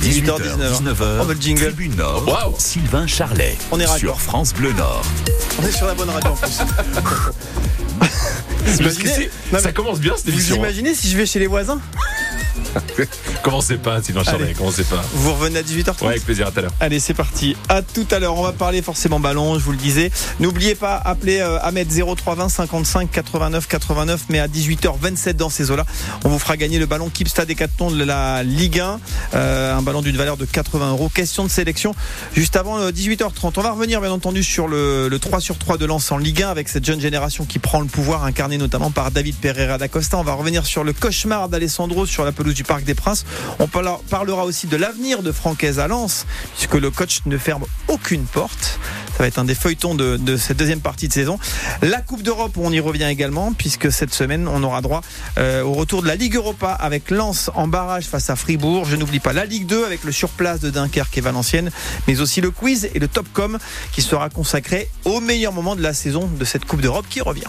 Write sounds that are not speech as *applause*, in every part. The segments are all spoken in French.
18h, 19h. Oh, le jingle. Tribune Nord. Sylvain Charlet. On est sur France Bleu Nord. On est sur la bonne radio en plus. *laughs* Imaginez- Non, ça commence bien cette Vous émission. hein. imaginez si je vais chez les voisins? *laughs* Commencez pas, Charlet, Allez. commencez pas. Vous revenez à 18h30 Ouais, avec plaisir, à tout à l'heure. Allez, c'est parti. À tout à l'heure. On va parler forcément ballon, je vous le disais. N'oubliez pas, appelez euh, Ahmed 0320 55 89 89. Mais à 18h27 dans ces eaux-là, on vous fera gagner le ballon Kipstad Decathlon de la Ligue 1. euh, un ballon d'une valeur de 80 euros. Question de sélection juste avant euh, 18h30. On va revenir, bien entendu, sur le, le 3 sur 3 de Lens en Ligue 1 avec cette jeune génération qui prend le pouvoir, incarné notamment par David Pereira d'Acosta. On va revenir sur le cauchemar d'Alessandro sur la pelouse Parc des Princes. On parlera aussi de l'avenir de Francaise à Lens, puisque le coach ne ferme aucune porte. Ça va être un des feuilletons de, de cette deuxième partie de saison. La Coupe d'Europe, on y revient également, puisque cette semaine, on aura droit euh, au retour de la Ligue Europa avec Lens en barrage face à Fribourg. Je n'oublie pas la Ligue 2 avec le surplace de Dunkerque et Valenciennes, mais aussi le quiz et le Topcom qui sera consacré au meilleur moment de la saison de cette Coupe d'Europe qui revient.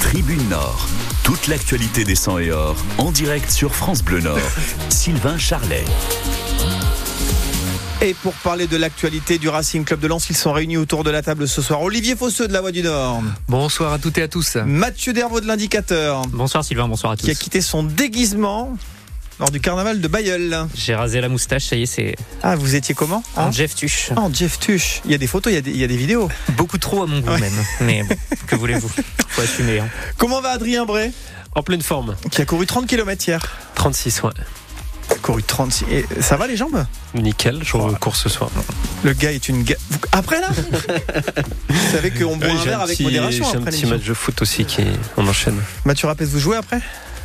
Tribune Nord. Toute l'actualité des 100 et or en direct sur France Bleu Nord. *laughs* Sylvain Charlet. Et pour parler de l'actualité du Racing Club de Lens, ils sont réunis autour de la table ce soir. Olivier Fosseux de la Voix du Nord, Bonsoir à toutes et à tous. Mathieu Dervaux de l'Indicateur, Bonsoir Sylvain, bonsoir à tous. qui a quitté son déguisement lors du carnaval de Bayeul. J'ai rasé la moustache, ça y est, c'est Ah, vous étiez comment en Hein Jeff Tuche. Oh, Jeff Tuch. Il y a des photos, il y a des, il y a des vidéos. *laughs* Beaucoup trop à mon goût Ouais. même. Mais bon, que voulez-vous *laughs* Faut assumer. hein. Comment va Adrien Bray En pleine forme. Qui a couru 30 km hier 36, ouais. Couru 36. Et ça va les jambes? Nickel, je cours ce soir. Le gars est une ga- Après là? *laughs* Vous savez qu'on boit Ouais, un verre avec modération J'ai un après petit match de foot aussi qui on enchaîne. Mathieu Rapès, vous jouez après?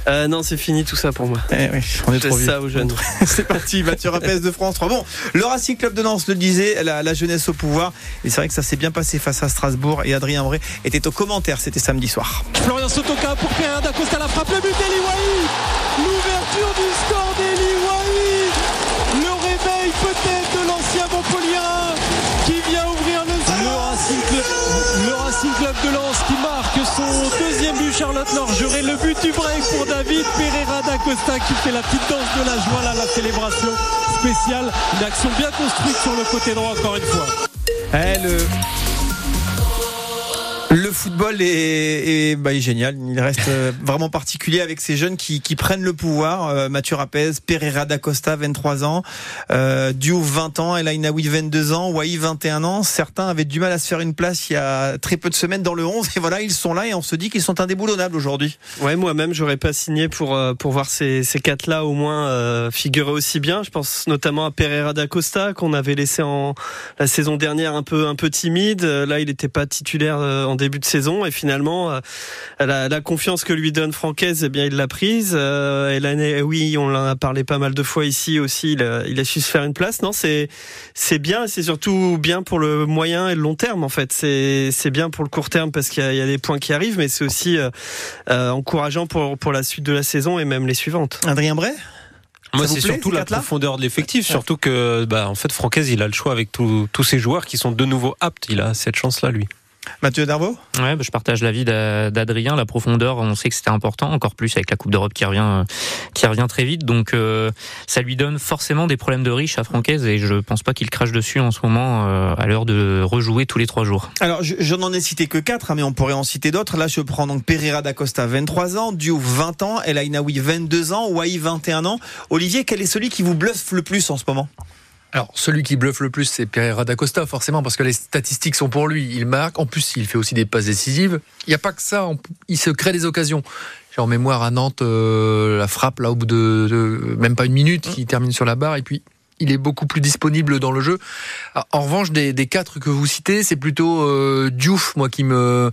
Euh, non, c'est fini tout ça pour moi. Eh oui, on est trop ça aux jeunes. *laughs* C'est parti, Mathieu Rapès de France 3. Bon, le Racing Club de Lens le disait, la, la jeunesse au pouvoir. Et c'est vrai que ça s'est bien passé face à Strasbourg. Et Adrien Bray était au commentaire, c'était samedi soir. Florian Sotoka pour Pereira d'Acosta la frappe, le but d'Eli Wahi L'ouverture du score d'Eli Wahi Le réveil peut-être de l'ancien Montpellier qui vient ouvrir le score le Racing, Club, le Racing Club de Lens qui marque son deuxième Charlotte Norgeret le but du break pour David Pereira d'Acosta qui fait la petite danse de la joie là, la célébration spéciale. Une action bien construite sur le côté droit encore une fois. Eh, le... Le football est, est- bah, est génial. Il reste euh, vraiment particulier avec ces jeunes qui, qui prennent le pouvoir. Euh, Mathieu Rapez, Pereira d'Acosta, 23 ans, euh, Diouf, 20 ans, El Ainaoui, 22 ans, Wai, 21 ans. Certains avaient du mal à se faire une place il y a très peu de semaines dans le 11. Et voilà, ils sont là et on se dit qu'ils sont indéboulonnables aujourd'hui. Ouais, moi-même, j'aurais pas signé pour euh, pour voir ces, ces quatre-là au moins euh, figurer aussi bien. Je pense notamment à Pereira da Costa qu'on avait laissé en la saison dernière un peu un peu timide. Euh, Là, il n'était pas titulaire en début de saison et finalement, euh, la, la confiance que lui donne Francaise, eh bien, il l'a prise. Euh, et l'année, oui, on en a parlé pas mal de fois ici aussi. Il a, il a su se faire une place. Non, c'est c'est bien. C'est surtout bien pour le moyen et le long terme. En fait, c'est c'est bien pour le court terme parce qu'il y a, il y a des points qui arrivent, mais c'est aussi euh, euh, encourageant pour, pour la suite de la saison et même les suivantes. Adrien Bray Moi, c'est surtout la profondeur de l'effectif, surtout que, bah, en fait, Francaise, il a le choix avec tous tous ces joueurs qui sont de nouveau aptes. Il a cette chance-là, lui. Mathieu Darvaux Ouais, bah, je partage l'avis d'A- d'Adrien. La profondeur, on sait que c'était important, encore plus avec la Coupe d'Europe qui revient, euh, qui revient très vite. Donc, euh, ça lui donne forcément des problèmes de riche à Francaise et je pense pas qu'il crache dessus en ce moment euh, à l'heure de rejouer tous les trois jours. Alors, je, je n'en ai cité que 4, mais on pourrait en citer d'autres. Là, je prends donc Pereira d'Acosta, 23 ans, Diouf, 20 ans, El Ainaoui, 22 ans, Wai, 21 ans. Olivier, quel est celui qui vous bluffe le plus en ce moment? Alors, celui qui bluffe le plus, c'est Pereira da Costa, forcément, parce que les statistiques sont pour lui. Il marque. En plus, il fait aussi des passes décisives. Il n'y a pas que ça. on- Il se crée des occasions. J'ai en mémoire à Nantes euh, la frappe, là, au bout de, de même pas une minute, qui termine sur la barre. Et puis, il est beaucoup plus disponible dans le jeu. Ah, En revanche, des, des quatre que vous citez, c'est plutôt euh, Diouf, moi, qui me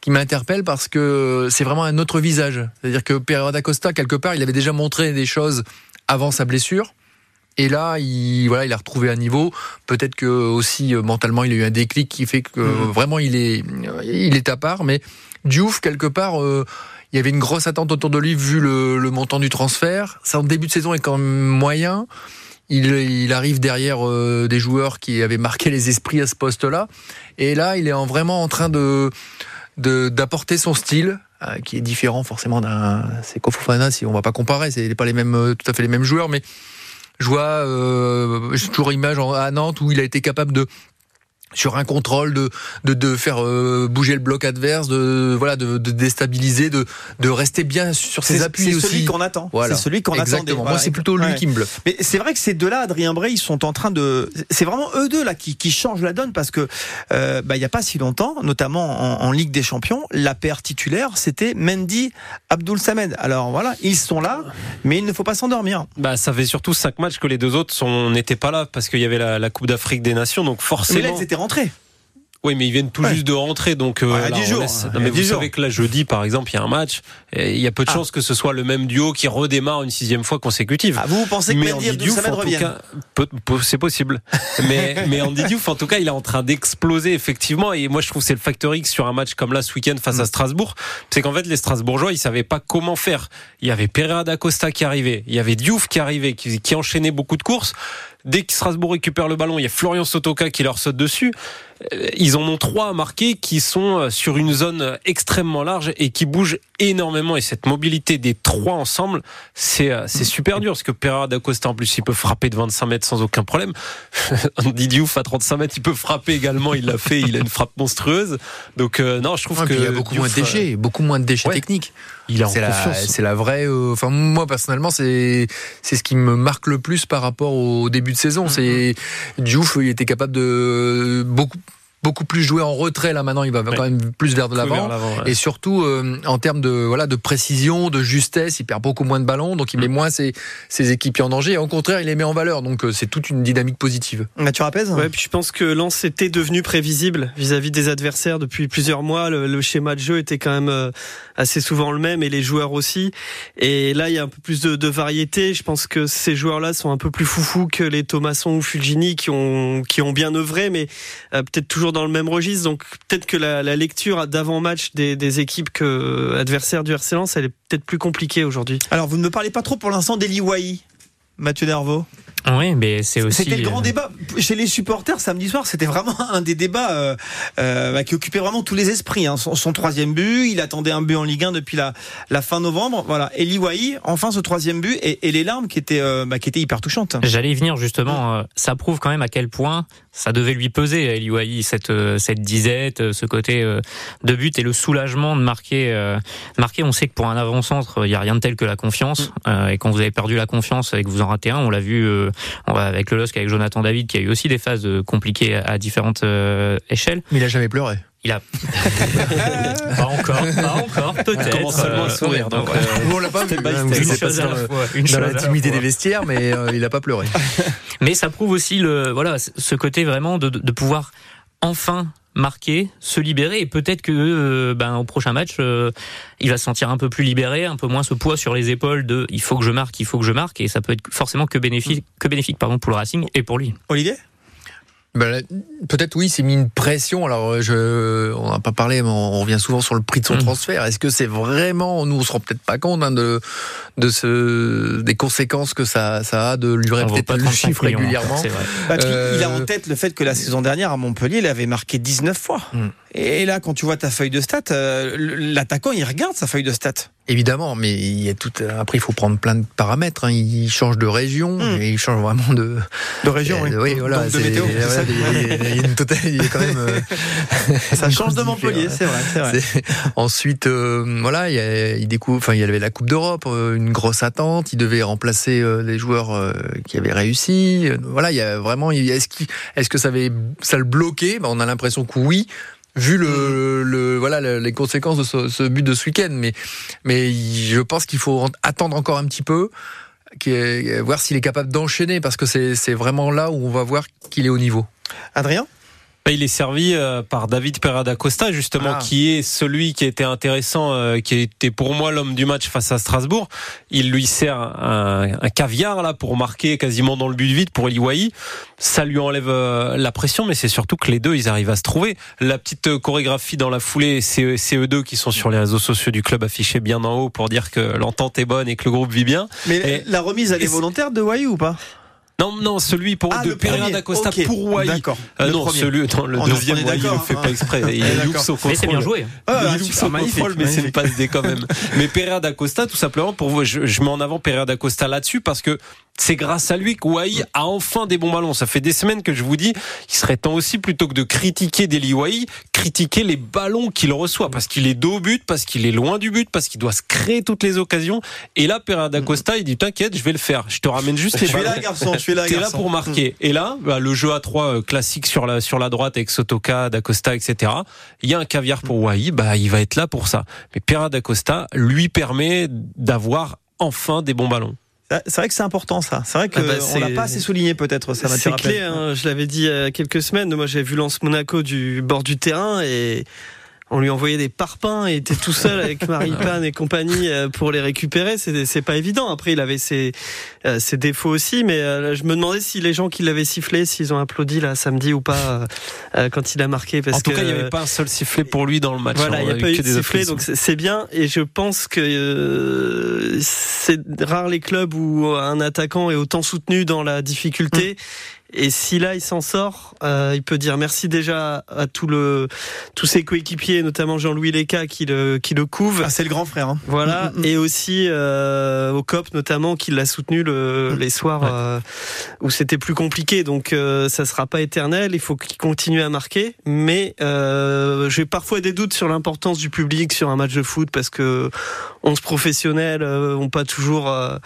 qui m'interpelle parce que c'est vraiment un autre visage. C'est-à-dire que Pereira da Costa, quelque part, il avait déjà montré des choses avant sa blessure. Et là, il, voilà, il a retrouvé un niveau. Peut-être que aussi euh, mentalement, il a eu un déclic qui fait que euh, vraiment il est, euh, il est à part. Mais Diouf, quelque part, euh, il y avait une grosse attente autour de lui vu le, le montant du transfert. Son début de saison est quand même moyen. Il, il arrive derrière euh, des joueurs qui avaient marqué les esprits à ce poste-là. Et là, il est en, vraiment en train de de- d'apporter son style euh, qui est différent forcément d'un c'est Fofana si on va pas comparer c'est pas les mêmes tout à fait les mêmes joueurs mais Je vois euh, j'ai toujours image à Nantes où il a été capable de sur un contrôle de de, de faire euh, bouger le bloc adverse, de voilà de, de déstabiliser, de de rester bien sur ses appuis c'est celui qu'on attend. Voilà. C'est celui qu'on attendait. Exactement. Moi, Voilà. c'est plutôt lui Ouais. qui me bluffe. Mais c'est vrai que ces deux-là, Adrien Bray, ils sont en train de. C'est vraiment eux deux là qui, qui changent la donne parce que euh, bah, il y a pas si longtemps, notamment en, en Ligue des Champions, la paire titulaire c'était Mendy, Abdul Samed. Alors voilà, ils sont là, mais il ne faut pas s'endormir. Bah, ça fait surtout cinq matchs que les deux autres sont n'étaient pas là parce qu'il y avait la, la Coupe d'Afrique des Nations, donc Mais forcément. Oui, mais ils viennent tout Ouais. juste de rentrer, donc euh, Ouais, là, jours. laisse- Non, mais vous jours. savez que là, jeudi, par exemple, il y a un match. Et il y a peu de Ah. chances que ce soit le même duo qui redémarre une sixième fois consécutive. Ah, vous, vous pensez que mais Mendy Diouf, en tout cas, c'est possible. *laughs* mais, mais Andy Diouf, en tout cas, il est en train d'exploser, effectivement. Et moi, je trouve c'est le facteur X sur un match comme là, ce week-end, face Mm. à Strasbourg. C'est qu'en fait, les Strasbourgeois, ils savaient pas comment faire. Il y avait Pereira da Costa qui arrivait. Il y avait Diouf qui arrivait, qui, qui enchaînait beaucoup de courses. Dès que Strasbourg récupère le ballon, il y a Florian Sotoka qui leur saute dessus. Euh, Ils en ont trois à marquer qui sont euh, sur une zone extrêmement large et qui bougent énormément. Et cette mobilité des trois ensemble, c'est euh, c'est super dur parce que Pereira da Costa en plus il peut frapper de 25 mètres sans aucun problème. *laughs* Andy Diouf à 35 mètres il peut frapper également. Il l'a fait. Il a une frappe monstrueuse. Donc euh, non, je trouve que il y a beaucoup moins de déchets, beaucoup moins de déchets ouais. techniques. Il est en C'est la, confiance. c'est la vraie. euh, Enfin, moi personnellement, c'est c'est ce qui me marque le plus par rapport au début de saison. C'est Diouf, il était capable de beaucoup beaucoup plus jouer en retrait. Là maintenant, il va Ouais. quand même plus vers de l'avant. ouais. Et surtout euh, en termes de voilà de précision, de justesse, il perd beaucoup moins de ballons, donc il met moins ses, ses équipiers en danger. Et au contraire, il les met en valeur. Donc euh, c'est toute une dynamique positive. Mathieu Rapez Ouais, puis je pense que Lens était devenu prévisible vis-à-vis des adversaires depuis plusieurs mois. Le, le schéma de jeu était quand même euh, assez souvent le même et les joueurs aussi. Et là, il y a un peu plus de, de variété. Je pense que ces joueurs-là sont un peu plus foufous que les Thomasson ou Fulgini qui ont qui ont bien œuvré, mais euh, peut-être toujours dans le même registre. Donc peut-être que la, lecture d'avant-match des, équipes adversaires du RC elle est peut-être plus compliquée aujourd'hui. Alors, vous ne me parlez pas trop pour l'instant d'Eli Wahi, Mathieu Nervaux? Oui, mais c'est aussi. C'était le grand euh, débat chez les supporters samedi soir. C'était vraiment *laughs* un des débats euh, euh, bah, qui occupait vraiment tous les esprits. hein. Son, son troisième but, il attendait un but en Ligue 1 depuis la, la fin novembre. Voilà, Eli Wahi, enfin ce troisième but et, et les larmes qui étaient euh, bah, qui étaient hyper touchantes. J'allais y venir justement. euh, Ça prouve quand même à quel point ça devait lui peser à Eliwahi cette cette disette, ce côté euh, de but et le soulagement de marquer. euh, Marquer, on sait que pour un avant-centre, il y a rien de tel que la confiance. Euh, Et quand vous avez perdu la confiance et que vous en ratez un, on l'a vu euh, on va avec le LOSC, avec Jonathan David, qui a eu aussi des phases euh, compliquées à différentes euh, échelles. Mais il a jamais pleuré. Il a *laughs* pas encore, pas encore, peut-être. commence seulement à euh, sourire, donc, ouais. on l'a pas vu. Une chose à la fois. Une dans chose à la l'intimité des vestiaires, mais euh, il a pas pleuré. Mais ça prouve aussi le voilà ce côté vraiment de, de pouvoir enfin marquer, se libérer. Et peut-être que euh, ben au prochain match euh, il va se sentir un peu plus libéré, un peu moins ce poids sur les épaules de il faut que je marque, il faut que je marque. Et ça peut être forcément que bénéfique que bénéfique pardon pour le Racing et pour lui. Olivier? Ben, Peut-être oui, c'est mis une pression. Alors, je, on n'a pas parlé, mais on revient souvent sur le prix de son Mhm. transfert. Est-ce que c'est vraiment, nous, on se rend peut-être pas compte hein, de, de ce, des conséquences que ça, ça a de lui répéter pas le 35 chiffre millions, régulièrement. c'est vrai. Patrick, Euh, il a en tête le fait que la saison dernière à Montpellier, il avait marqué 19 fois. Hmm. Et là, quand tu vois ta feuille de stats, euh, l'attaquant, il regarde sa feuille de stats. Évidemment, mais il y a tout. Après, il faut prendre plein de paramètres. hein. Il change de région, Mhm. et il change vraiment de. De région, Euh, oui. oui, voilà. Donc de météo. voilà, ça il y a- une totale. Il y a quand même. euh, *laughs* Ça change de Montpellier, c'est vrai. vrai. Ensuite, euh, voilà, il, y a- il découvre. Enfin, il y avait la Coupe d'Europe, euh, une grosse attente. Il devait remplacer euh, des joueurs qui avaient réussi. Voilà, il y a vraiment. Est-ce qu'il- est-ce que ça avait ça le bloquait? Ben, On a l'impression que oui. Vu le, le voilà le- les conséquences de ce, ce but de ce week-end, mais mais je pense qu'il faut en- attendre encore un petit peu, voir s'il est capable d'enchaîner, parce que c'est vraiment là où on va voir qu'il est au niveau. Adrien? Il est servi euh, par David Perada Costa, justement, Ah. qui est celui qui était intéressant, euh, qui était pour moi l'homme du match face à Strasbourg. Il lui sert un, un caviar là pour marquer quasiment dans le but vide pour Eliwaï. Ça lui enlève euh, la pression, mais c'est surtout que les deux, ils arrivent à se trouver. La petite chorégraphie dans la foulée, c'est c'est eux deux qui sont sur les réseaux sociaux du club affichés bien en haut pour dire que l'entente est bonne et que le groupe vit bien. Mais Et- la remise, elle est volontaire de Wai ou pas? Non, non, celui pour Ah, de le Pereira premier. da Costa Ok. pour Wai. D'accord. Euh, non, premier. celui dans le On est- deuxième, on il le fait pas exprès. Il loupe son Mais c'est bien contrôle. joué. Ah, il loupe son magnifique, contrôle, mais c'est une passe D quand même. *laughs* Mais Pereira da Costa, tout simplement, pour vous, je, je mets en avant Pereira da Costa là-dessus parce que c'est grâce à lui que Wai a enfin des bons ballons. Ça fait des semaines que je vous dis, il serait temps aussi, plutôt que de critiquer Deli Wai, critiquer les ballons qu'il reçoit parce qu'il est dos au but, parce qu'il est loin du but, parce qu'il doit se créer toutes les occasions. Et là, Pereira da Costa, il dit, t'inquiète, je vais le faire. Je te ramène juste les Je suis ballons. là, garçon, je suis là, T'es là garçon. pour marquer. Et là, bah, le jeu à 3 classique sur la, sur la droite avec Sotoka, Dacosta, etc. Il y a un caviar pour Wai, bah, il va être là pour ça. Mais Pereira Dacosta lui permet d'avoir enfin des bons ballons. C'est vrai que c'est important ça. C'est vrai qu'on Ah bah, on l'a c'est- pas assez souligné peut-être ça. C'est clé, hein, je l'avais dit il y a quelques semaines. Moi, j'avais vu Lance Monaco du bord du terrain et on lui envoyait des parpaings et il était tout seul avec Maripane *laughs* et compagnie euh, pour les récupérer. C'est pas évident. Après, il avait ses, euh, ses défauts aussi, mais euh, je me demandais si les gens qui l'avaient sifflé, s'ils ont applaudi là samedi ou pas quand il a marqué. Parce en tout que, cas, il n'y avait pas un seul sifflet pour lui dans le match. Voilà, hein. il n'y a pas eu de sifflet, donc c'est bien. Et je pense que euh, c'est rare les clubs où un attaquant est autant soutenu dans la difficulté. Et si là il s'en sort, euh, il peut dire merci déjà à tout le, tous ses coéquipiers, notamment Jean-Louis Leca qui le, qui le couve. Ah, c'est le grand frère. hein. Voilà, Mm, mm, mm. et aussi euh, au COP notamment qui l'a soutenu le, les soirs euh, où c'était plus compliqué. Donc euh, ça sera pas éternel. Il faut qu'il continue à marquer. Mais euh, j'ai parfois des doutes sur l'importance du public sur un match de foot parce que 11 professionnels euh, ont pas toujours à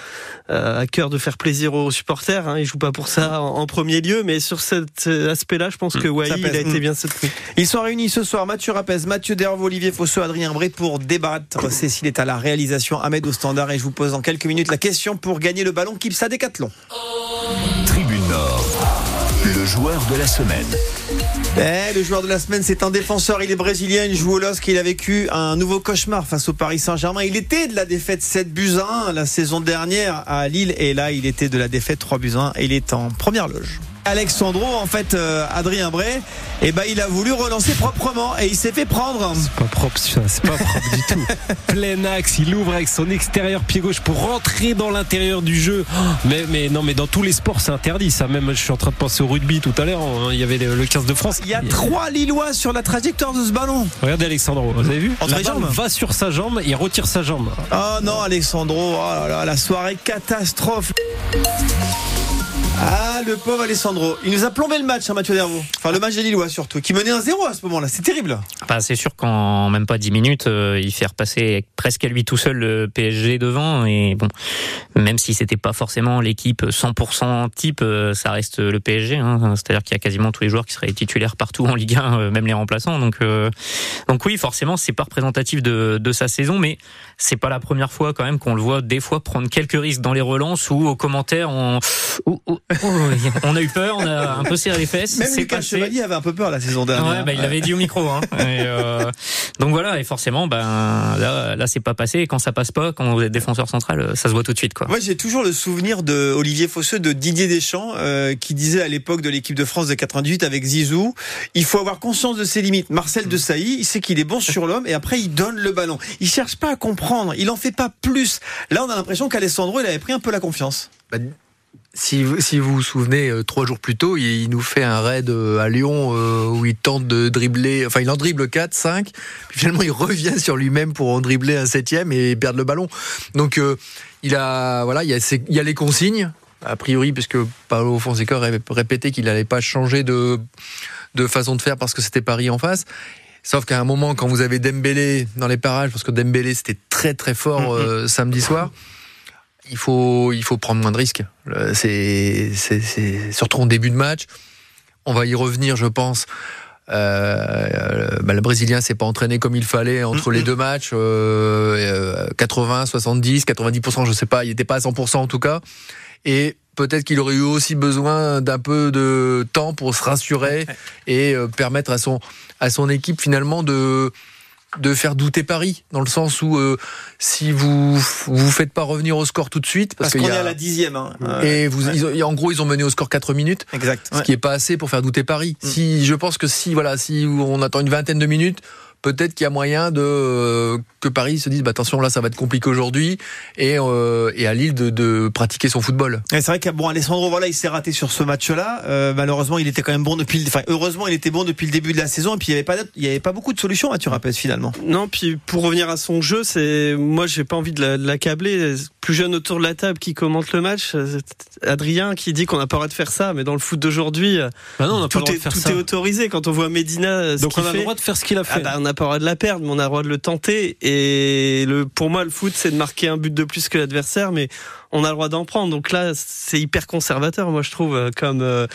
cœur de faire plaisir aux supporters. Hein. Ils jouent pas pour ça en, en premier lieu. Mais sur cet euh, aspect-là, je pense que Wai Ça il a été bien soutenu. Ils sont réunis ce soir. Mathieu Rapez, Mathieu Dervaux, Olivier Fosseux, Adrien Bray pour débattre. Cécile est à la réalisation, Ahmed au standard et je vous pose dans quelques minutes la question pour gagner le ballon Kipsa Décathlon. Tribune Nord, le joueur de la semaine. Eh, le joueur de la semaine, c'est un défenseur. Il est brésilien. Il joue au LOSC. Il a vécu un nouveau cauchemar face au Paris Saint-Germain. Il était de la défaite 7 buts à 1 la saison dernière à Lille. Et là, il était de la défaite 3 buts à 1. Et il est en première loge. Alexandro, en fait, euh, Adrien Bray, eh ben, il a voulu relancer proprement et il s'est fait prendre. C'est pas propre, ça, c'est pas propre du tout. *laughs* Plein axe, il ouvre avec son extérieur pied gauche pour rentrer dans l'intérieur du jeu. Mais, mais non, mais dans tous les sports, c'est interdit. Ça, même, je suis en train de penser au rugby tout à l'heure. hein, Il y avait le le 15 de France. Il y a trois Lillois sur la trajectoire de ce ballon. Regardez Alexandro, vous avez vu? Entre les jambes. va sur sa jambe, il retire sa jambe. Oh non, Alessandro, oh là là, la soirée catastrophe. Ah, le pauvre Alessandro. Il nous a plombé le match, hein, Mathieu Dervaux. Enfin, le match des Lillois surtout, qui menait un 0 à ce moment-là. C'est terrible. Bah, c'est sûr qu'en même pas 10 minutes, euh, il fait repasser presque à lui tout seul le PSG devant. Et bon, même si c'était pas forcément l'équipe 100% type, euh, ça reste le PSG. Hein. C'est-à-dire qu'il y a quasiment tous les joueurs qui seraient titulaires partout en Ligue 1, euh, même les remplaçants. Donc, euh, donc oui, forcément, c'est pas représentatif de, de sa saison, mais c'est pas la première fois quand même qu'on le voit des fois prendre quelques risques dans les relances ou aux commentaires on, ou- ou- on a eu peur, on a un peu serré les fesses. Même c'est Lucas passé. Chevalier avait un peu peur la saison dernière. Ouais, bah, il l'avait dit au micro. Hein. Et, euh, donc voilà, et forcément, ben là, là c'est pas passé. Et quand ça passe pas, quand vous êtes défenseur central, euh, ça se voit tout de suite, quoi. Moi, j'ai toujours le souvenir de Olivier Fosseux, de Didier Deschamps, euh, qui disait à l'époque de l'équipe de France de 98 avec Zizou, il faut avoir conscience de ses limites. Marcel de Sailly, il sait qu'il est bon sur l'homme et après il donne le ballon. Il cherche pas à comprendre, il en fait pas plus. Là, on a l'impression qu'Alessandro, il avait pris un peu la confiance. Bah, si, vous, si vous vous souvenez, euh, trois jours plus tôt, il, il nous fait un raid euh, à Lyon euh, où il tente de dribbler, enfin il en dribble 4, 5, puis finalement il revient sur lui-même pour en dribbler un septième et perdre le ballon. Donc euh, il a, voilà, il y a, il y a les consignes, a priori, puisque Paolo Fonseca ré- répétait qu'il n'allait pas changer de, de façon de faire parce que c'était Paris en face. Sauf qu'à un moment, quand vous avez Dembélé dans les parages, parce que Dembélé c'était très très fort euh, samedi soir, il faut, il faut prendre moins de risques. Le- C'est, c'est, c'est surtout en début de match. On va y revenir, je pense. Euh, bah, le Brésilien s'est pas entraîné comme il fallait entre les deux matchs. Euh, euh, 80, 70, 90%, je sais pas. Il n'était pas à 100% en tout cas. Et peut-être qu'il aurait eu aussi besoin d'un peu de temps pour se rassurer et euh, permettre à son, à son équipe finalement de, de faire douter Paris, dans le sens où euh, si vous vous faites pas revenir au score tout de suite, parce, qu'on est à la dixième. Hein. Et vous, ouais. ils ont- en gros, ils ont mené au score 4 minutes, Exact. ce Ouais. qui est pas assez pour faire douter Paris. Mm. Si, je pense que si, voilà, si on attend une vingtaine de minutes, peut-être qu'il y a moyen de euh, que Paris se dise bah, attention là ça va être compliqué aujourd'hui et, euh, et à Lille de, de pratiquer son football. Et C'est vrai que bon Alessandro voilà il s'est raté sur ce match-là. Euh, malheureusement il était quand même bon depuis le, enfin heureusement il était bon depuis le début de la saison et puis il y avait pas il y avait pas beaucoup de solutions à Rapez finalement. Non, puis pour revenir à son jeu, c'est moi j'ai pas envie de la- de l'accabler. Plus jeune autour de la table qui commente le match, Adrien qui dit qu'on n'a pas le droit de faire ça, mais dans le foot d'aujourd'hui, Bah non, on n'a pas tout, le droit est, de faire tout ça. est autorisé. Quand on voit Medina, ce Donc on a fait, le droit de faire ce qu'il a fait. Ah bah, on n'a pas le droit de la perdre, mais on a le droit de le tenter. Et le, pour moi, le foot, c'est de marquer un but de plus que l'adversaire, mais on a le droit d'en prendre. Donc là, c'est hyper conservateur, moi je trouve, euh, comme euh,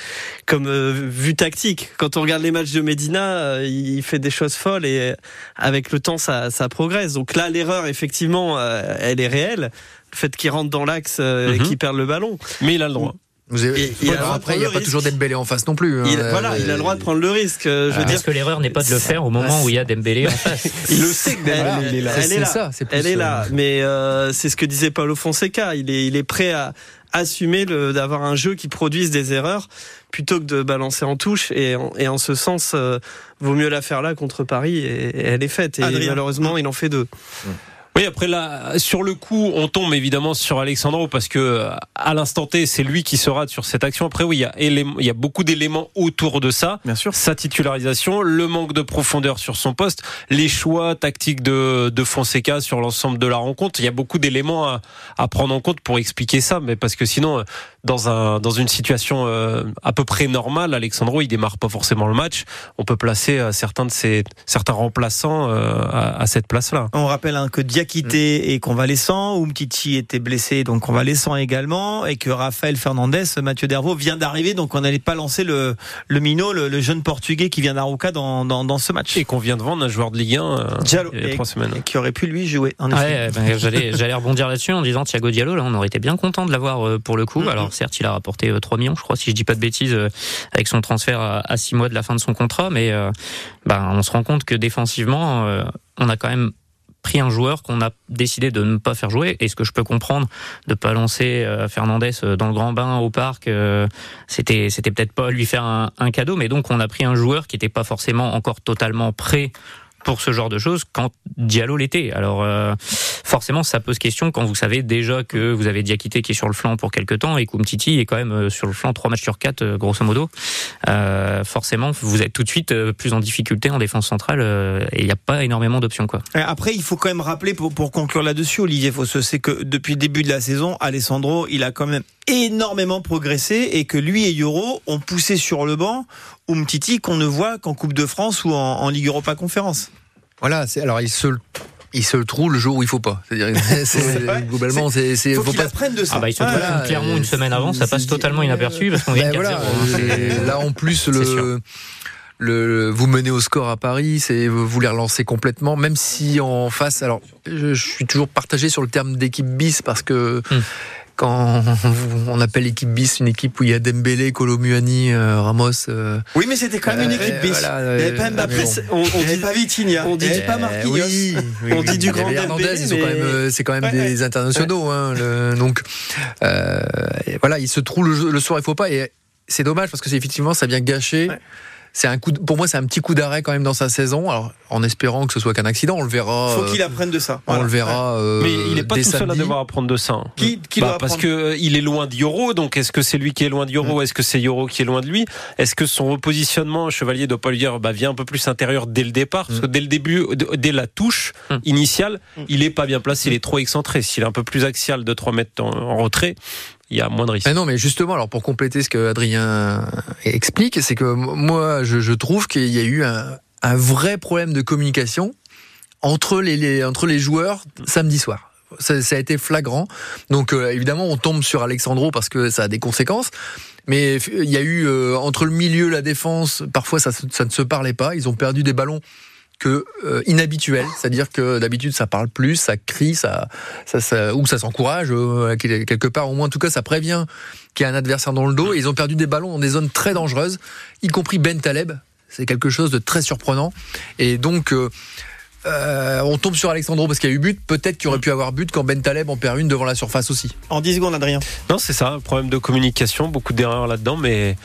comme euh, vue tactique. Quand on regarde les matchs de Medina, euh, il fait des choses folles et avec le temps, ça, ça progresse. Donc là, l'erreur, effectivement, elle est réelle. Le fait qu'il rentre dans l'axe et Mhm. qu'il perde le ballon. Mais il a le droit. Vous avez- Et- et Bon, alors, après il n'y a pas risque. toujours Dembélé en face non plus. hein. Il, Euh, voilà, il a le droit de prendre le risque. euh, Je veux dire, Parce que l'erreur n'est pas de le faire au moment où il y a Dembélé en face. *laughs* il le sait que Voilà, elle, il est là. elle C'est est là. ça, c'est plus, Elle est euh, là, mais euh, c'est ce que disait Paulo Fonseca. Il est, il est prêt à assumer le, d'avoir un jeu qui produise des erreurs plutôt que de balancer en touche. Et en, et en ce sens, euh, vaut mieux la faire là contre Paris et, et elle est faite. Et Adrien. malheureusement, il en fait deux. Oui, après là, sur le coup, on tombe évidemment sur Alexandro parce que euh, à l'instant T, c'est lui qui se rate sur cette action. Après, oui, il y a, il y a beaucoup d'éléments autour de ça. Bien sûr. Sa titularisation, le manque de profondeur sur son poste, les choix tactiques de, de Fonseca sur l'ensemble de la rencontre. Il y a beaucoup d'éléments à, à prendre en compte pour expliquer ça, mais parce que sinon, euh, dans un dans une situation euh, à peu près normale, Alexandro, il démarre pas forcément le match. On peut placer certains de ses certains remplaçants à, à cette place-là. On rappelle hein, que Diakité est convalescent, Umtiti était blessé, donc convalescent également, et que Raphaël Fernandez, Mathieu Dervaux vient d'arriver, donc on n'allait pas lancer le, le minot, le, le jeune portugais qui vient d'Arouca dans, dans, dans ce match. Et qu'on vient de vendre un joueur de Ligue 1 euh, Diallo, il y a et- trois semaines. et qui aurait pu lui jouer. En effet. Ouais, ben, j'allais, rebondir là-dessus en disant Thiago Diallo, là, on aurait été bien content de l'avoir euh, pour le coup. Mhm. Alors certes, il a rapporté euh, 3 millions, je crois, si je dis pas de bêtises, euh, avec son transfert à, à 6 mois de la fin de son contrat, mais euh, ben, on se rend compte que défensivement, euh, on a quand même pris un joueur qu'on a décidé de ne pas faire jouer. Et ce que je peux comprendre de pas lancer euh, Fernandez euh, dans le grand bain au parc euh, c'était c'était peut-être pas lui faire un, un cadeau. Mais donc on a pris un joueur qui n'était pas forcément encore totalement prêt pour ce genre de choses quand Diallo l'était. Alors euh, forcément ça pose question quand vous savez déjà que vous avez Diakité qui est sur le flanc pour quelques temps et Koumtiti est quand même euh, sur le flanc trois matchs sur quatre euh, grosso modo. Forcément vous êtes tout de suite plus en difficulté en défense centrale et il n'y a pas énormément d'options quoi. Après, il faut quand même rappeler, pour, pour conclure là-dessus, Olivier Fosseux, c'est que depuis le début de la saison, Alessandro, il a quand même énormément progressé et que lui et Yoro ont poussé sur le banc Umtiti qu'on ne voit qu'en Coupe de France ou en, en Ligue Europa Conférence. Voilà, c'est alors il se il se le trouve le jour où il faut pas. C'est-à-dire *laughs* globalement c'est faut faut qu'il pas apprenne de ça. Ah bah il se Ouais, trouve voilà, clairement une semaine avant ça passe totalement inaperçu parce qu'on vient de voilà, 4-0, c'est- là en plus le le, vous menez au score à Paris, c'est vous les relancez complètement, même si en face, alors je, je suis toujours partagé sur le terme d'équipe bis parce que Hmm. Quand on appelle équipe bis une équipe où il y a Dembélé, Colomuani, euh, Ramos, euh, Oui, mais c'était quand même une euh, équipe bis. voilà, Il n'y avait pas Mbappé, mais bon. On, on dit pas Vitinha, on dit- pas Eh Marquinhos. oui, oui, On dit oui. du grand Dembélé, ils sont quand même, c'est quand même Ouais, des internationaux. Hein, le- donc euh, voilà, il se trouve le, le soir, il faut pas. Et c'est dommage parce que c'est effectivement ça vient gâcher. Ouais. C'est un coup, de- pour moi, c'est un petit coup d'arrêt quand même dans sa saison. Alors, en espérant que ce soit qu'un accident, on le verra. faut euh, qu'il apprenne de ça. on Voilà. le verra. euh, Mais il n'est pas tout seul à devoir apprendre de ça. Qui, qui Bah, doit parce que euh, il est loin de Yoro, donc est-ce que c'est lui qui est loin de Yoro, est-ce que c'est Yoro qui est loin de lui? Est-ce que son repositionnement, Chevalier doit pas lui dire, bah viens un peu plus intérieur dès le départ, parce que dès le début, dès la touche Mm. initiale, Mm. il est pas bien placé, il est trop excentré. S'il est un peu plus axial de 3 mètres en, en retrait, il y a moins de risques. Non, mais justement, alors pour compléter ce que Adrien explique, c'est que moi, je, je trouve qu'il y a eu un, un vrai problème de communication entre les, les- entre les joueurs samedi soir. Ça, ça a été flagrant. Donc euh, évidemment, on tombe sur Alexandro parce que ça a des conséquences. Mais il y a eu euh, entre le milieu, la défense, parfois ça, ça ne se parlait pas. Ils ont perdu des ballons que euh, inhabituels, c'est-à-dire que d'habitude ça parle plus, ça crie, ça, ça, ça ou ça s'encourage euh, quelque part. Au moins, en tout cas, ça prévient qu'il y a un adversaire dans le dos. Et ils ont perdu des ballons dans des zones très dangereuses, y compris Ben Taleb. C'est quelque chose de très surprenant. Et donc, euh, euh, on tombe sur Alexandro parce qu'il y a eu but. Peut-être qu'il y aurait pu avoir but quand Ben Taleb en perd une devant la surface aussi. En 10 secondes, Adrien. Non, c'est ça, problème de communication, beaucoup d'erreurs là-dedans, mais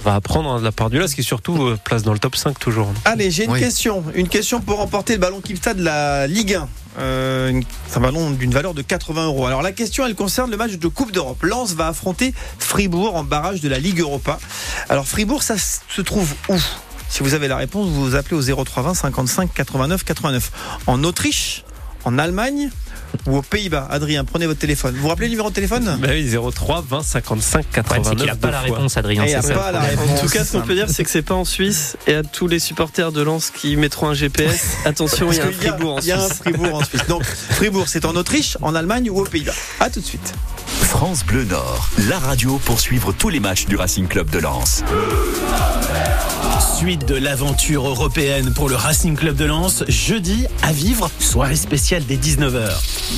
On va apprendre hein, de la part du LAS qui est surtout euh, place dans le top 5 toujours. Allez, j'ai une Oui. question. Une question pour remporter le ballon Kipsta de la Ligue 1. Euh, une- c'est un ballon d'une valeur de 80 euros. Alors la question, elle concerne le match de Coupe d'Europe. Lens va affronter Fribourg en barrage de la Ligue Europa. Alors Fribourg, ça se trouve où? Si vous avez la réponse, vous vous appelez au 0320 55 89 89. En Autriche, en Allemagne? Ou aux Pays-Bas Adrien, prenez votre téléphone. Vous vous rappelez le numéro de téléphone? Bah oui, 03 20 55 Le problème, c'est 89. qu'il n'a pas la fois. réponse, Adrien. Il a ça, pas la réponse. En tout cas, ce qu'on peut dire, c'est que c'est pas en Suisse. Et à tous les supporters de Lens qui mettront un GPS, *laughs* attention, il y a un Fribourg en Il y a un Suisse. Fribourg en Suisse. Donc Fribourg, c'est en Autriche, en Allemagne ou aux Pays-Bas. À tout de suite. France Bleu Nord, la radio pour suivre tous les matchs du Racing Club de Lens. Suite de l'aventure européenne pour le Racing Club de Lens, jeudi à vivre, soirée spéciale dès 19h.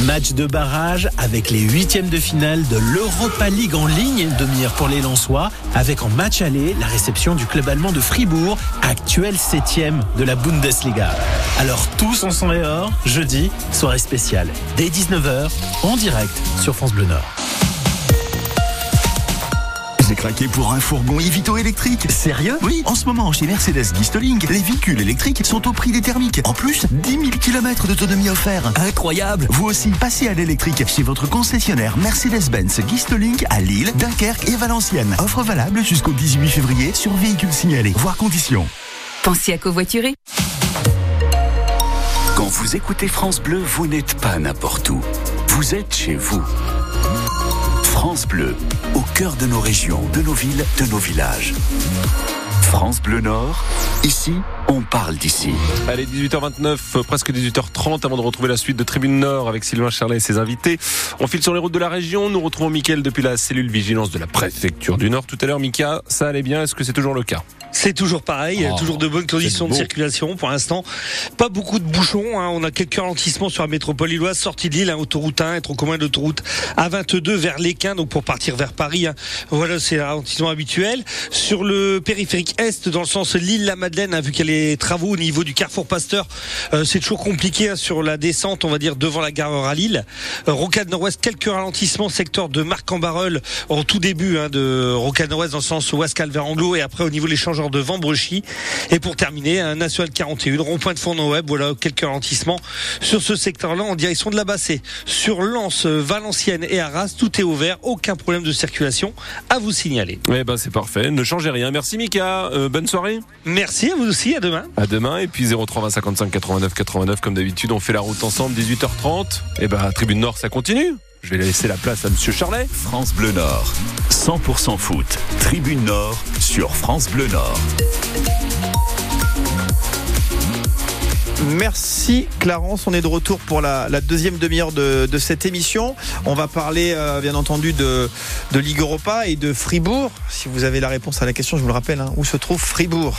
Match de barrage avec les huitièmes de finale de l'Europa League en ligne une demi-heure pour les Lensois, avec en match aller la réception du club allemand de Fribourg, actuel septième de la Bundesliga. Alors tous en sang et or, jeudi, soirée spéciale dès 19h, en direct sur France Bleu Nord. Craqué pour un fourgon Evito électrique. Sérieux? Oui, en ce moment, chez Mercedes Gisteling, les véhicules électriques sont au prix des thermiques. En plus, 10 000 km d'autonomie offert. Incroyable Vous aussi, passez à l'électrique chez votre concessionnaire Mercedes-Benz Gisteling à Lille, Dunkerque et Valenciennes. Offre valable jusqu'au 18 février sur véhicules signalés. Voir conditions. Pensez à covoiturer Quand vous écoutez France Bleu, vous n'êtes pas n'importe où. Vous êtes chez vous. France Bleu, au cœur de nos régions, de nos villes, de nos villages. France Bleu Nord, ici, on parle d'ici. Allez, 18h29, euh, presque 18h30, avant de retrouver la suite de Tribune Nord avec Sylvain Charlet et ses invités. On file sur les routes de la région. Nous retrouvons Mickaël depuis la cellule vigilance de la préfecture du Nord. Tout à l'heure, Mika, ça allait bien? Est-ce que c'est toujours le cas? C'est toujours pareil, Oh, toujours de bonnes conditions de circulation pour l'instant. Pas beaucoup de bouchons, hein. on a quelques ralentissements sur la métropole lilloise, sortie de Lille, hein, autoroute 1, être commun d'autoroute A22 vers l'Équin, donc pour partir vers Paris. hein. Voilà, c'est le ralentissement habituel. Sur le périphérique Est, dans le sens Lille-la-Madeleine, hein, vu y a les travaux au niveau du carrefour Pasteur, euh, c'est toujours compliqué hein, sur la descente, on va dire, devant la gare à Lille. Euh, Rocade Nord-Ouest, quelques ralentissements, secteur de Marc-en-Barœul, en tout début hein, de Rocade Nord-Ouest, dans le sens Ouascal vers Anglo, et après au niveau de l'échangeur de Vambrechy. Et pour terminer, un National 41, rond-point de Fournon Web, voilà quelques ralentissements sur ce secteur-là en direction de la Bassée. Sur Lens, Valenciennes et Arras, tout est ouvert, aucun problème de circulation à vous signaler. Eh ben, c'est parfait. Ne changez rien. Merci, Mika. Euh, bonne soirée. Merci à vous aussi, à demain. À demain. Et puis 03 20 55 89 89, comme d'habitude, on fait la route ensemble, 18h30. Et ben, Tribune Nord, ça continue. Je vais laisser la place à Monsieur Charlet. France Bleu Nord, 100% foot. Tribune Nord sur France Bleu Nord. Merci Clarence, on est de retour pour la, la deuxième demi-heure de, de cette émission. On va parler euh, bien entendu de, de Ligue Europa et de Fribourg. Si vous avez la réponse à la question, je vous le rappelle, hein, où se trouve Fribourg?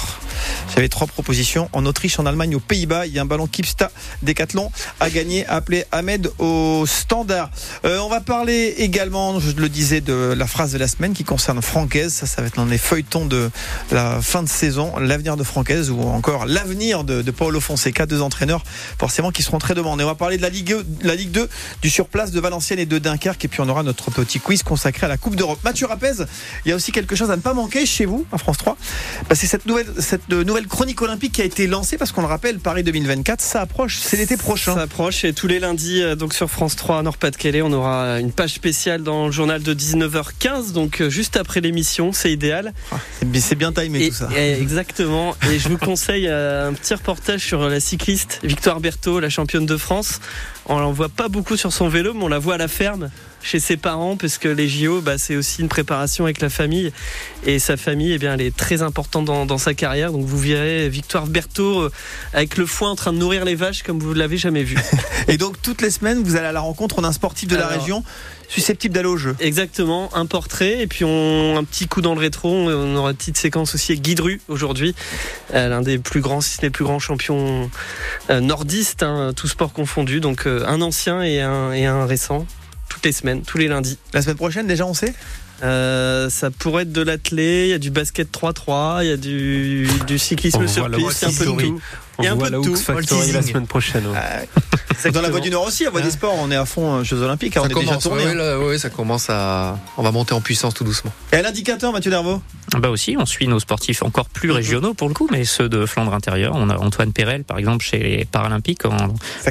J'avais trois propositions, en Autriche, en Allemagne, aux Pays-Bas. Il y a un ballon Kipsta Décathlon à gagner, appelé Ahmed au standard. Euh, on va parler également, je le disais, de la phrase de la semaine qui concerne Francaise. Ça, ça va être dans les feuilletons de la fin de saison, l'avenir de Francaise ou encore l'avenir de, de Paulo Fonseca, deux entraîneurs forcément qui seront très demandés. On va parler de la Ligue, la Ligue 2, du surplace de Valenciennes et de Dunkerque et puis on aura notre petit quiz consacré à la Coupe d'Europe. Mathieu Rapez, il y a aussi quelque chose à ne pas manquer chez vous, à France 3. Bah, c'est cette nouvelle, cette nouvelle chronique olympique qui a été lancée parce qu'on le rappelle, Paris 2024, ça approche, c'est l'été prochain. Ça approche et tous les lundis, euh, donc sur France 3 Nord-Pas-de-Calais, on aura une page spéciale dans le journal de 19h15, donc euh, juste après l'émission, c'est idéal. C'est- C'est bien timé Et- tout ça. et exactement. Et je vous conseille euh, un petit reportage sur la cycliste Victoire Berthaud, la championne de France. On l'en voit pas beaucoup sur son vélo, mais on la voit à la ferme chez ses parents, parce que les JO, bah, c'est aussi une préparation avec la famille. Et sa famille, eh bien, elle est très importante dans, dans sa carrière. Donc vous verrez Victoire Berthaud euh, avec le foin en train de nourrir les vaches comme vous ne l'avez jamais vu. *laughs* Et donc toutes les semaines, vous allez à la rencontre d'un sportif de la région susceptible d'aller au jeu. Exactement, un portrait et puis on, un petit coup dans le rétro. On aura une petite séquence aussi avec Guy Dru aujourd'hui, euh, l'un des plus grands, si ce n'est le plus grand champion euh, nordiste, hein, tout sport confondu. Donc euh, un ancien et un, et un récent, toutes les semaines, tous les lundis. La semaine prochaine, déjà, on sait? Euh, ça pourrait être de l'athlé, il y a du basket 3-3, il y a du, du cyclisme On sur piste, un peu de tout. On Il y a un peu de la tout. Factory la semaine prochaine. ouais. *laughs* Dans la voie du Nord aussi, à Voie des Sports, on est à fond euh, Jeux Olympiques, hein, on Ça est déjà commence, tourné. ouais, là, ouais, ça commence à. On va monter en puissance tout doucement. Et à l'indicateur, Mathieu Dervaux Bah aussi, on suit nos sportifs encore plus régionaux pour le coup, mais ceux de Flandre intérieure. On a Antoine Perel, par exemple, chez les Paralympiques en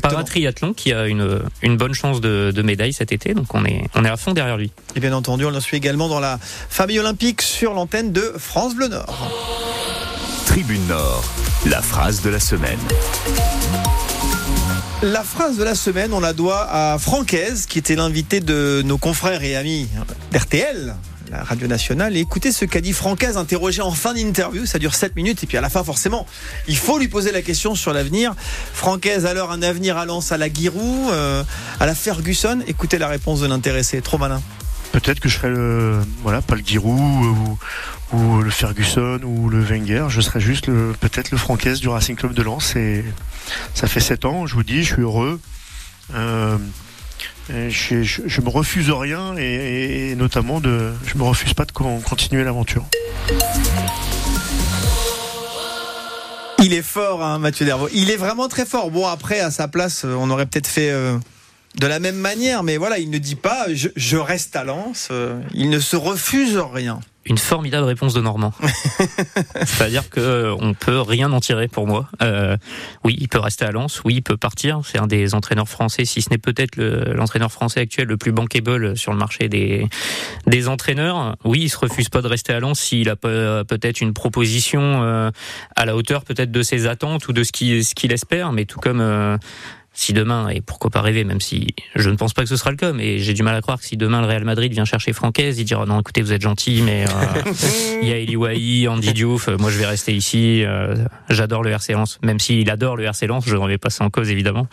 paratriathlon, qui a une, une bonne chance de, de médaille cet été. Donc on est, on est à fond derrière lui. Et bien entendu, on le suit également dans la famille olympique sur l'antenne de France Bleu Nord. Tribune Nord, la phrase de la semaine. La phrase de la semaine, on la doit à Francaise, qui était l'invité de nos confrères et amis d'RTL, la radio nationale. Et écoutez ce qu'a dit Francaise, interrogé en fin d'interview. Ça dure 7 minutes. Et puis à la fin, forcément, il faut lui poser la question sur l'avenir. Francaise, alors un avenir à Lens, à la Giroud, euh, à la Ferguson? Écoutez la réponse de l'intéressé. Trop malin. Peut-être que je serai le, voilà, pas le Giroud ou, ou le Ferguson ou le Wenger. Je serai juste peut-être le Francaise du Racing Club de Lens. Et ça fait 7 ans, je vous dis, je suis heureux. Euh, je, je, me refuse rien et, notamment de, je me refuse pas de con- continuer l'aventure. Il est fort, hein, Mathieu Dervaux. Il est vraiment très fort. Bon, après, à sa place, euh, on aurait peut-être fait euh, de la même manière, mais voilà, il ne dit pas je, reste à Lens. il ne se refuse rien. Une formidable réponse de Normand. *laughs* C'est-à-dire que euh, on peut rien en tirer pour moi. Euh, oui, il peut rester à Lens. Oui, il peut partir. C'est un des entraîneurs français, si ce n'est peut-être le- l'entraîneur français actuel le plus bankable sur le marché des des entraîneurs. Oui, il se refuse pas de rester à Lens s'il a pe- peut-être une proposition euh, à la hauteur peut-être de ses attentes ou de ce qu'il ce qu'il espère. Mais tout comme euh, si demain, et pourquoi pas rêver, même si je ne pense pas que ce sera le cas, mais j'ai du mal à croire que si demain le Real Madrid vient chercher Francaise, il dira non, écoutez, vous êtes gentil, mais euh, *laughs* il y a Eli Wahi, Andy Diouf, moi je vais rester ici, euh, j'adore le RC Lens, même s'il adore le RC Lens, je n'en vais pas ça en cause évidemment,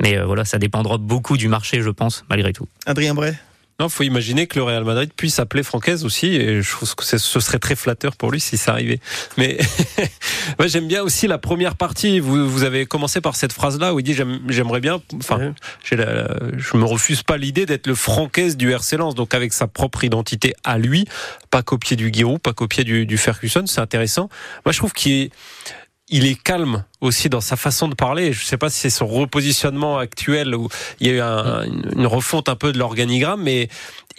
mais euh, voilà, ça dépendra beaucoup du marché, je pense, malgré tout. Adrien Bray Non, faut imaginer que le Real Madrid puisse appeler Francaise aussi, et je trouve que ce serait très flatteur pour lui si ça arrivait. Mais *laughs* ouais, j'aime bien aussi la première partie. Vous, vous avez commencé par cette phrase-là où il dit j'aime- j'aimerais bien. Enfin, la- je me refuse pas l'idée d'être le Francaise du RC Lens, donc avec sa propre identité à lui, pas copier du Giroud, pas copier du, du Ferguson. C'est intéressant. Moi, je trouve qu'il est il est calme aussi dans sa façon de parler. Je ne sais pas si c'est son repositionnement actuel où il y a eu un- une, une refonte un peu de l'organigramme, mais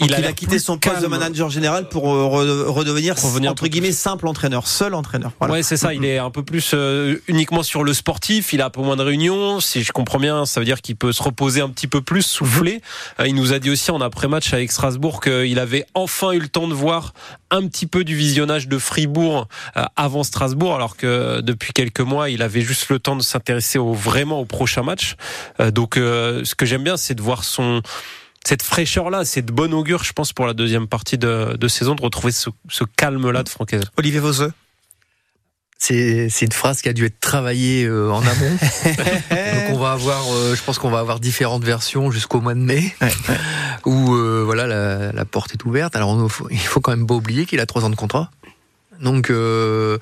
il il a, quitté son poste de manager général pour euh, re- redevenir Revenir entre guillemets simple entraîneur, seul entraîneur. Voilà. Ouais, c'est ça. Il est un peu plus euh, uniquement sur le sportif. Il a un peu moins de réunions. Si je comprends bien, ça veut dire qu'il peut se reposer un petit peu plus, souffler. Euh, il nous a dit aussi en après-match avec Strasbourg qu'il avait enfin eu le temps de voir un petit peu du visionnage de Fribourg euh, avant Strasbourg, alors que depuis quelques mois, il avait juste le temps de s'intéresser au, vraiment au prochain match. Donc, euh, ce que j'aime bien, c'est de voir son cette fraîcheur-là, c'est de bon augure, je pense, pour la deuxième partie de, de saison, de retrouver ce, ce calme-là de Francaise. Olivier Voseux C'est c'est une phrase qui a dû être travaillée euh, en amont. *laughs* Donc on va avoir, euh, je pense qu'on va avoir différentes versions jusqu'au mois de mai, où euh, voilà la, la porte est ouverte. Alors on- il faut quand même pas oublier qu'il a trois ans de contrat. Donc euh,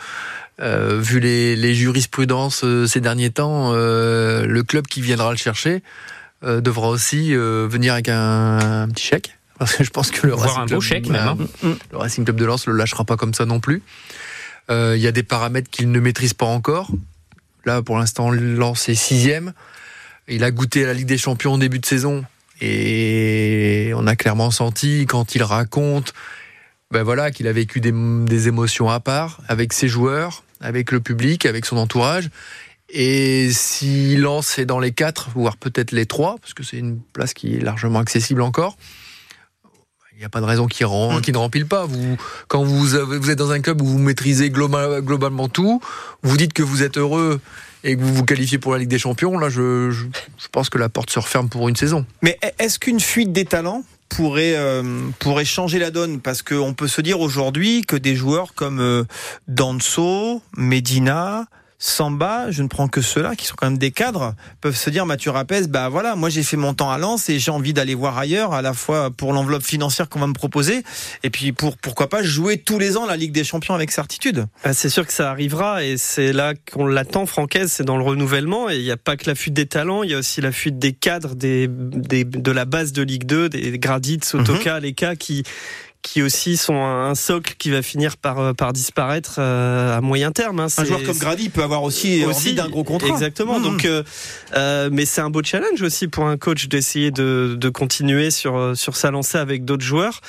euh, vu les, les jurisprudences euh, ces derniers temps, euh, le club qui viendra le chercher euh, devra aussi euh, venir avec un, un petit chèque. Parce que je pense que le Voire Racing un beau Club- chèque, même, hein. le Racing Club de Lens le lâchera pas comme ça non plus. Euh, Il y a des paramètres qu'il ne maîtrise pas encore. Là, pour l'instant, Lens est sixième. Il a goûté à la Ligue des Champions au début de saison. Et on a clairement senti, quand il raconte ben voilà, qu'il a vécu des, des émotions à part avec ses joueurs, avec le public, avec son entourage. Et si Lens est dans les quatre, voire peut-être les trois, parce que c'est une place qui est largement accessible encore, il n'y a pas de raison qu'il rem- qu'il ne rempile pas. Vous, quand vous, avez- vous êtes dans un club où vous maîtrisez global- globalement tout, vous dites que vous êtes heureux et que vous vous qualifiez pour la Ligue des Champions, là, je, je, je pense que la porte se referme pour une saison. Mais est-ce qu'une fuite des talents pourrait euh, pourrait changer la donne? Parce qu'on peut se dire aujourd'hui que des joueurs comme euh, Danso, Medina, Samba, je ne prends que ceux-là qui sont quand même des cadres, peuvent se dire Mathieu Rapès, bah voilà, moi j'ai fait mon temps à Lens et j'ai envie d'aller voir ailleurs, à la fois pour l'enveloppe financière qu'on va me proposer et puis pour pourquoi pas jouer tous les ans la Ligue des Champions avec certitude. Ah, c'est sûr que ça arrivera et c'est là qu'on l'attend, Francaise, c'est dans le renouvellement. Et il n'y a pas que la fuite des talents, il y a aussi la fuite des cadres des, des- de la base de Ligue 2, des Gradit, Sotoka, les cas qui, qui aussi sont un, socle qui va finir par, euh, par disparaître euh, à moyen terme. Hein. Un joueur comme Grady peut avoir aussi, aussi d'un gros contrat. Exactement. Mmh. Donc, euh, mais c'est un beau challenge aussi pour un coach d'essayer de, de continuer sur, sur sa lancée avec d'autres joueurs.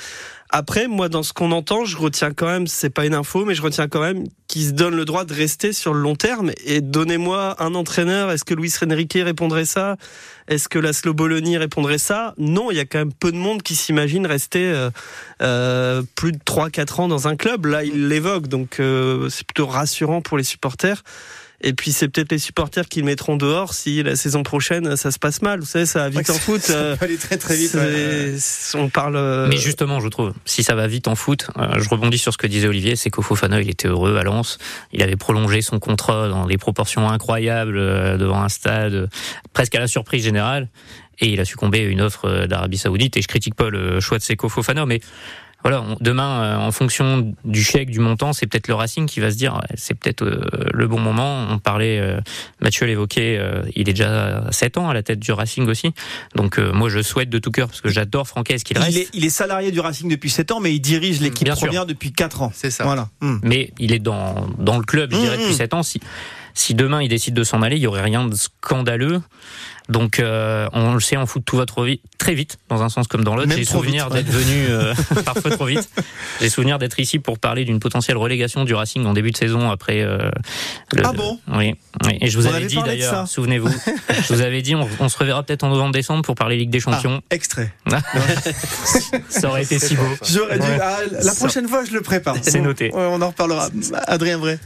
Après, moi, dans ce qu'on entend, je retiens quand même, c'est pas une info, mais je retiens quand même qu'il se donne le droit de rester sur le long terme. Et donnez-moi un entraîneur. Est-ce que Luis Enrique répondrait ça? Est-ce que Laszlo Bologna répondrait ça? Non, il y a quand même peu de monde qui s'imagine rester euh, euh, plus de 3-4 ans dans un club. Là, il l'évoque, donc euh, c'est plutôt rassurant pour les supporters. Et puis c'est peut-être les supporters qui le mettront dehors si la saison prochaine ça se passe mal. Vous savez, ça va vite en foot. Ça euh, aller très très vite. On parle. Euh, Mais justement, je trouve, si ça va vite en foot, euh, je rebondis sur ce que disait Olivier, c'est qu'au Fofana, il était heureux à Lens. Il avait prolongé son contrat dans des proportions incroyables devant un stade, presque à la surprise générale. Et il a succombé à une offre d'Arabie Saoudite. Et je critique pas le choix de Seko Fofana, mais voilà, demain, euh, en fonction du chèque, du montant, c'est peut-être le Racing qui va se dire, c'est peut-être euh, le bon moment. On parlait, euh, Mathieu l'évoquait, il est déjà 7 ans à la tête du Racing aussi. Donc moi, je souhaite de tout cœur, parce que j'adore Francaise qu'il reste. Il est, il est, salarié du Racing depuis 7 ans, mais il dirige l'équipe première depuis 4 ans. C'est ça. Voilà. Hmm. Mais il est dans, dans le club, je dirais, depuis 7 hmm. ans. Si, si demain il décide de s'en aller, il y aurait rien de scandaleux. Donc euh, on le sait, en foot tout va trop vite, très vite, dans un sens comme dans l'autre. J'ai souvenir d'être venu euh, *laughs* *laughs* parfois trop vite. J'ai souvenir d'être ici pour parler d'une potentielle relégation du Racing en début de saison après. Euh, ah bon? Oui, Et je vous avais dit d'ailleurs, souvenez-vous, *laughs* je vous avais dit, on, se reverra peut-être en novembre-décembre pour parler Ligue des Champions. Ah, extrait. Ça aurait été si beau. Ah, la prochaine fois, je le prépare. C'est noté. On en reparlera. Adrien Vrai.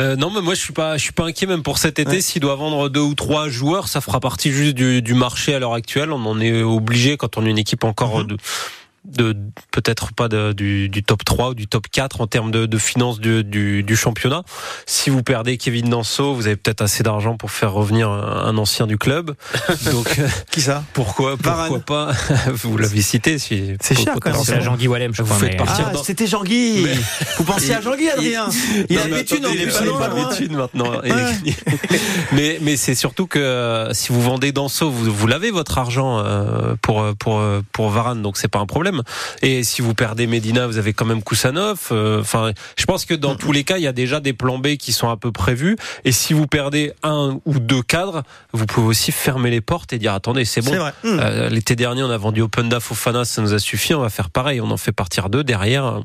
Euh, non, mais moi je suis pas, je suis pas inquiet même pour cet été. S'il doit vendre deux ou trois joueurs, ça fera partie juste du, du marché à l'heure actuelle. On en est obligé quand on est une équipe encore mhm. de de peut-être pas de, du, du, top 3 ou du top 4 en termes de, de finances du, du, du, championnat. Si vous perdez Kevin Danso, vous avez peut-être assez d'argent pour faire revenir un, ancien du club. *laughs* Donc qui ça? Pourquoi pourquoi pas *laughs* Vous l'avez cité. Si, c'est cher quand même. C'est à Jean-Guy Wallem, je vous crois. ah, C'était Jean-Guy. Vous pensiez à Jean-Guy, Adrien Il, a des thunes, il est pas loin. maintenant. *laughs* mais mais c'est surtout que euh, si vous vendez Danso, vous, vous l'avez votre argent euh, pour pour pour Varane, donc c'est pas un problème. Et si vous perdez Medina, vous avez quand même Koussanov. Euh, enfin, je pense que dans tous les cas, il y a déjà des plans B qui sont un peu prévus. Et si vous perdez un ou deux cadres, vous pouvez aussi fermer les portes et dire attendez, c'est bon. Euh, l'été dernier, on a vendu Open au Fofana, ça nous a suffi. On va faire pareil. On en fait partir deux derrière